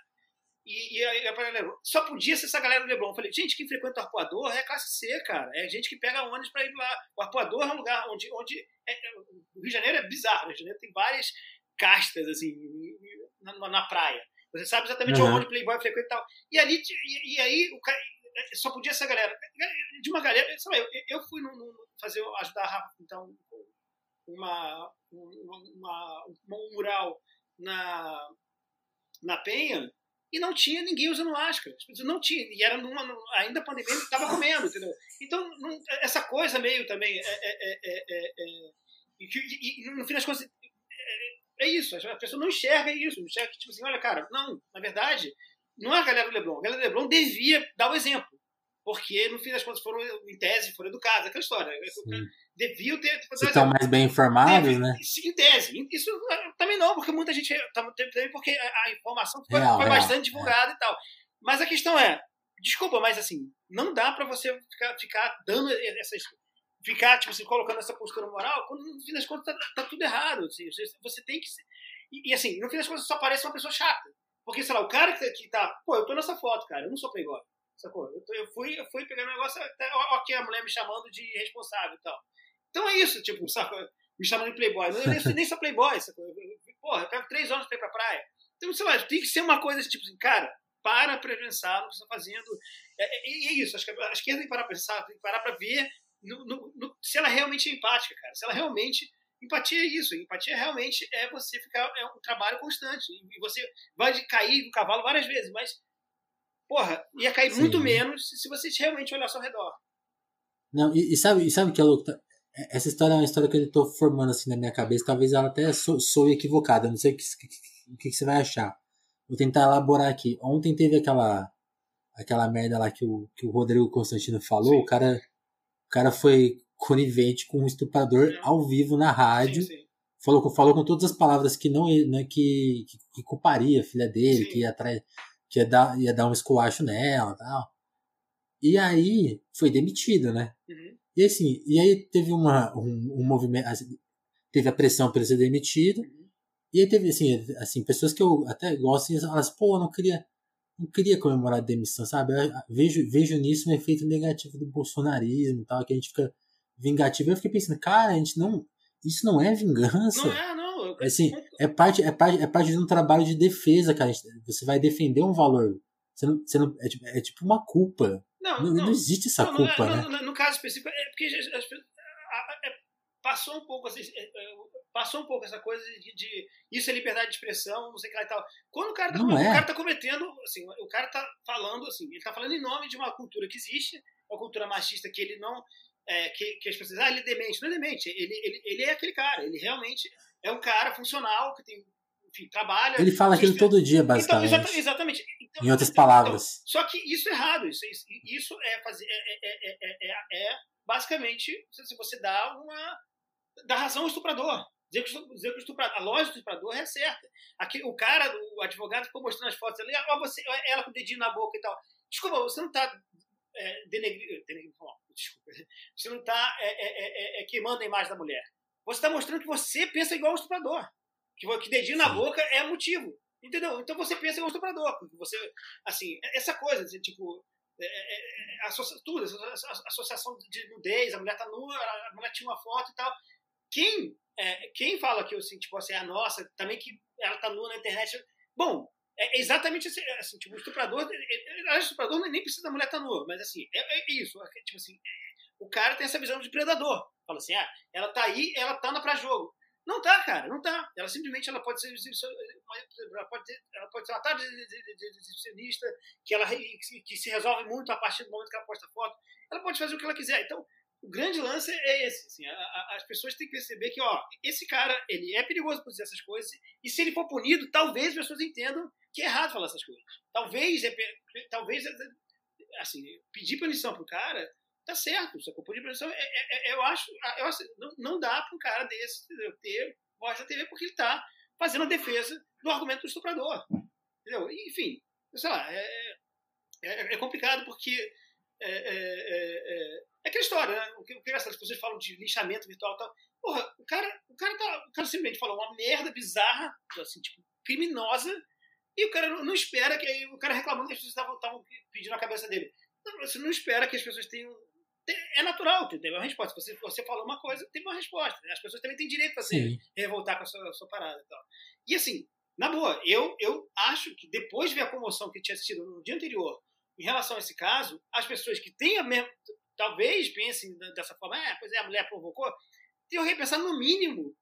e, e, a, e a Leblon. Só podia ser essa galera do Leblon. Eu falei, gente, quem frequenta o arpoador é classe C, cara. É gente que pega ônibus para ir lá. O arpoador é um lugar onde. onde é, é, o Rio de Janeiro é bizarro. O Rio de Janeiro tem várias castas, assim, na, na praia. Você sabe exatamente uhum. onde Playboy frequenta e tal. E ali, e, e aí, o cara, só podia essa galera. De uma galera, sei lá, eu, eu fui no, no, fazer, ajudar a Rafa, então, uma, uma, um mural na, na Penha e não tinha ninguém usando máscara. Não tinha. E era numa, ainda a pandemia estava comendo, entendeu? Então, não, essa coisa meio também. É, é, é, e, e, e, no fim das contas, é, isso. A pessoa não enxerga isso. Não enxerga que, tipo assim, olha, cara, não, na verdade, não é a galera do Leblon. A galera do Leblon devia dar o exemplo porque no fim das contas foram, em tese, foram educados, aquela história. Deviam ter. Se estão mais bem informados, deve, né? Em tese. Isso ah, também não, porque muita gente. Também porque a informação foi, real, foi real, bastante divulgada é. e tal. Mas a questão é, desculpa, mas assim, não dá para você ficar, ficar dando essas. Ficar, tipo assim, colocando essa postura moral, quando no fim das contas tá, tá tudo errado. Assim, você, você tem que. E, e, assim, no fim das contas só parece uma pessoa chata. Porque, sei lá, o cara que, que tá. Pô, eu tô nessa foto, cara, eu não sou playboy. Sacou? Eu, eu, fui, eu fui pegar um negócio, até, ok, a mulher me chamando de responsável e tal. Então é isso, tipo, sacou? Me chamando de playboy. Eu nem, nem sou playboy, sacou? Eu, porra, eu pego três anos pra ir pra praia. Então, sei lá, tem que ser uma coisa tipo assim, cara, para pra pensar no que você tá fazendo. É, é, é isso, acho que a esquerda tem que parar pra pensar, tem que parar pra ver no, no, no, se ela realmente é empática, cara. Se ela realmente. Empatia é isso. Empatia realmente é você ficar. É um trabalho constante. E você vai cair do cavalo várias vezes, mas porra, ia cair Sim. muito menos se você realmente olhar ao seu redor. Não, e, e sabe, e sabe que é louco? Tá, é, essa história é uma história que eu estou formando assim na minha cabeça. Talvez ela até sou, sou equivocada. não sei o que, o que, você vai achar. Vou tentar elaborar aqui. Ontem teve aquela aquela merda lá que o, que o Rodrigo Constantino falou. O cara, o cara foi conivente com um estuprador ao vivo na rádio. Sim, sim. Falou, falou com todas as palavras que não né, que, que, que culparia a filha dele, sim. que ia atrás que ia dar, ia dar um esculacho nela tal. E aí foi demitido, né? Uhum. E assim, e aí teve uma, um, um movimento, assim, teve a pressão para ele ser demitido. Uhum. E aí teve assim, assim, pessoas que eu até gosto, e elas, pô, eu não queria, não queria comemorar a demissão, sabe? Eu vejo, vejo nisso um efeito negativo do bolsonarismo e tal, que a gente fica vingativo. Eu fiquei pensando, cara, a gente não, isso não é vingança. Não é, não. Eu, assim, é parte, é, parte, é parte de um trabalho de defesa, cara. Você vai defender um valor. Você não, você não, é, tipo, é tipo uma culpa. Não, não, não existe essa não, culpa, não, né? No, no, caso específico, é porque as, é, passou um pouco assim, é, passou um pouco essa coisa de, de, isso é liberdade de expressão, não sei o que lá e tal. Quando o cara tá, não é. o cara tá cometendo, assim, o cara tá falando assim, ele tá falando em nome de uma cultura que existe, uma cultura machista que ele não é, que, que as pessoas ah, ele é demente, não é demente, ele, ele, ele é aquele cara, ele realmente é um cara funcional que tem, enfim, trabalha. Ele fala aquilo todo dia, então, basicamente. Então, exatamente. Então, em outras então, palavras. Então, só que isso é errado. Isso, isso é, fazer, é, é, é, é, basicamente se você dá uma. dá razão ao estuprador. Dizer que, dizer que o estuprador, a lógica do estuprador é certa. Aqui, o cara, o advogado, ficou mostrando as fotos ali, ó, você, ela com o dedinho na boca e tal. Desculpa, você não está é, denegrindo, denegrindo desculpa, você não está é, é, queimando a imagem da mulher. Você está mostrando que você pensa igual o estuprador. Que, que dedinho na boca é motivo. Entendeu? Então você pensa igual o estuprador. Você, assim, essa coisa, tipo, é, é, associa, tudo, associação de nudez, a mulher tá nua, a mulher tinha uma foto e tal. quem, é, quem fala que assim, tipo assim, a nossa, também que ela tá nua na internet. Bom, é exatamente assim, assim tipo, o estuprador, o estuprador nem precisa da mulher estar tá nua, mas assim, é, é isso, é, tipo assim, o cara tem essa visão de predador. Fala assim, ah, ela tá aí, ela tá na pra jogo. Não tá, cara, não tá. Ela simplesmente ela pode ser ela pode ter, ela pode ser uma tarde exibicionista que ela que se resolve muito a partir do momento que ela posta foto. Ela pode fazer o que ela quiser. Então, o grande lance é esse. Assim, a, a, as pessoas têm que perceber que, ó, esse cara ele é perigoso por dizer essas coisas e se ele for punido, talvez as pessoas entendam que é errado falar essas coisas. Talvez, é, talvez, assim, pedir punição pro cara tá certo. Sacou? Pedir punição, é, é, é, eu acho, eu acho não, não dá para um cara desse ter voz na TV porque ele tá fazendo a defesa do argumento do estuprador. Entendeu? Enfim, sei lá, é, é, é complicado porque é, é, é, é, aquela história, né? O que, o que as pessoas falam de lixamento virtual e tal. Porra, o cara, o cara, tá, o cara simplesmente falou uma merda bizarra, assim, tipo, criminosa, e o cara não espera que. O cara reclamando que as pessoas estavam pedindo a cabeça dele. Você não espera que as pessoas tenham. É natural, tem uma resposta. Você, você falou uma coisa, tem uma resposta. Né? As pessoas também têm direito a se revoltar com a sua, a sua parada e tal. E assim, na boa, eu, eu acho que depois de ver a comoção que tinha sido no dia anterior em relação a esse caso, as pessoas que têm a mesma. Talvez pensem dessa forma, é, pois é, a mulher provocou. Tem que repensar, no mínimo,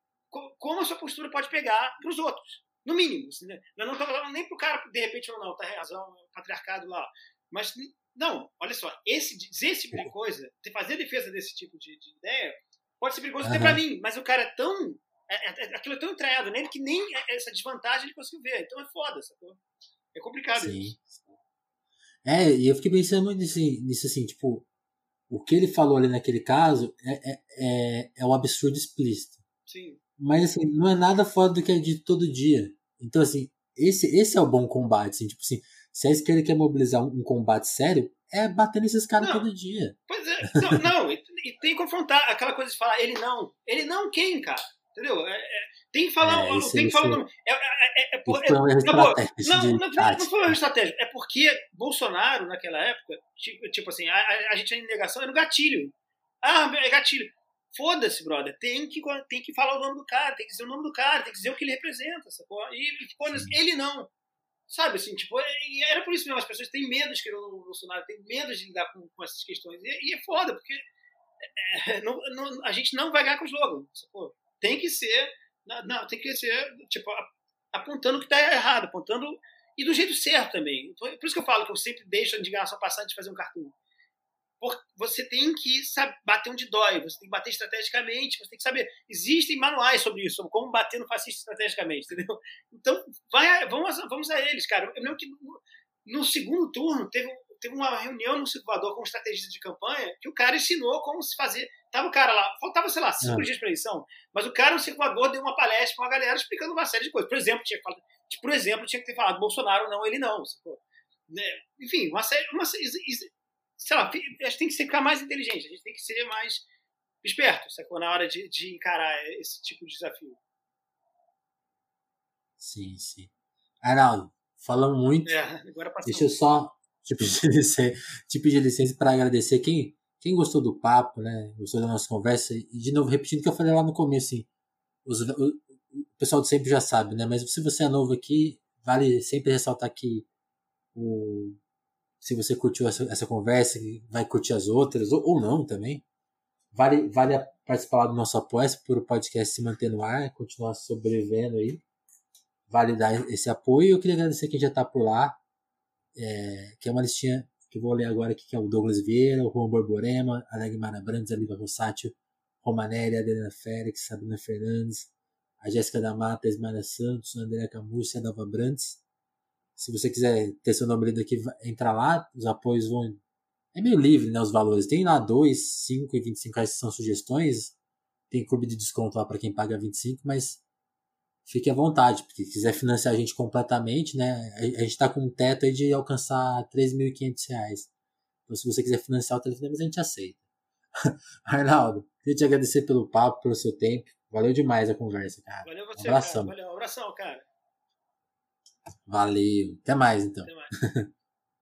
como a sua postura pode pegar para os outros. No mínimo. Assim, né? Eu não estou falando nem para o cara, de repente, ou não, tá razão, patriarcado lá. Mas, não, olha só, esse, dizer esse tipo de coisa, fazer defesa desse tipo de, de ideia, pode ser perigoso uhum. até para mim, mas o cara é tão. É, é, aquilo é tão entranhado nele que nem essa desvantagem ele conseguiu ver. Então é foda, sacou? É complicado Sim. isso. É, e eu fiquei pensando muito nisso, nisso assim, tipo, o que ele falou ali naquele caso é, é, é, é um absurdo explícito. Sim. Mas assim, não é nada fora do que é dito todo dia. Então, assim, esse, esse é o bom combate, assim, tipo assim, se a esquerda quer mobilizar um, um combate sério, é bater nesses caras todo dia. Pois é, não, [LAUGHS] não e, e, tem que confrontar aquela coisa de falar, ele não. Ele não quem, cara? Entendeu? É, é, tem que falar. É, tem que falar. É, é, é, é, por, é, não, não, não, foi uma estratégia. É porque Bolsonaro, naquela época, tipo, tipo assim, a, a, gente tinha negação era no gatilho. Ah, é gatilho. Foda-se, brother. Tem que, tem que falar o nome do cara, tem que dizer o nome do cara, tem que dizer o que ele representa. Sacou? E, e ele não. Sabe, assim, tipo, e era por isso mesmo, as pessoas têm medo de escrever o Bolsonaro, têm medo de lidar com, com essas questões. E, e é foda, porque é, não, não, a gente não vai ganhar com o slogan, sacou? Tem que ser não, tem que ser, tipo, apontando o que está errado, apontando. E do jeito certo também. Por isso que eu falo que eu sempre deixo a indignação passar de fazer um cartoon. Porque você tem que saber, bater onde dói, você tem que bater estrategicamente, você tem que saber. Existem manuais sobre isso, sobre como bater no fascista estrategicamente, entendeu? Então, vai, vamos, vamos a eles, cara. Eu lembro que no, no segundo turno teve, teve uma reunião no Salvador com um estrategista de campanha que o cara ensinou como se fazer. Tava o cara lá, faltava, sei lá, cinco é. dias para eleição, mas o cara no circulador deu uma palestra para uma galera explicando uma série de coisas. Por exemplo, tinha, por exemplo, tinha que ter falado Bolsonaro não, ele não. Né? Enfim, uma série. Uma, sei lá, a gente tem que ficar mais inteligente, a gente tem que ser mais esperto, sacou? Na hora de, de encarar esse tipo de desafio. Sim, sim. Arnaldo, falamos muito. É, agora Deixa eu só te pedir [LAUGHS] licença, te pedir licença para agradecer quem, quem gostou do papo, né? Gostou da nossa conversa. E de novo, repetindo o que eu falei lá no começo, assim, os, o, o, pessoal de sempre já sabe, né? Mas se você é novo aqui, vale sempre ressaltar que o, se você curtiu essa, essa conversa, vai curtir as outras, ou, ou não também. Vale, vale participar do nosso apoio para o podcast se manter no ar, continuar sobrevivendo aí. Vale dar esse apoio. Eu queria agradecer quem já está por lá, é, que é uma listinha que eu vou ler agora aqui, que é o Douglas Vieira, o Juan Borborema, a Legmara Brandes, a Liva Rossátio, Romanelli, Adriana Félix, Sabrina Fernandes, a Jéssica da Mata, a Santos, a Andréa Camus a Nova Brandes. Se você quiser ter seu nome lido aqui, entra lá, os apoios vão. É meio livre, né? Os valores. Tem lá 2, 5 e 25 reais que são sugestões. Tem clube de desconto lá para quem paga 25, mas fique à vontade, porque quiser financiar a gente completamente, né? A, gente está com um teto aí de alcançar R$ 3.500. Então, se você quiser financiar o telefone, a gente aceita. [LAUGHS] Arnaldo, queria te agradecer pelo papo, pelo seu tempo. Valeu demais a conversa, cara. Valeu você, um abração. Cara. Valeu, um abração, cara. Valeu. Até mais, então. Até mais. [LAUGHS]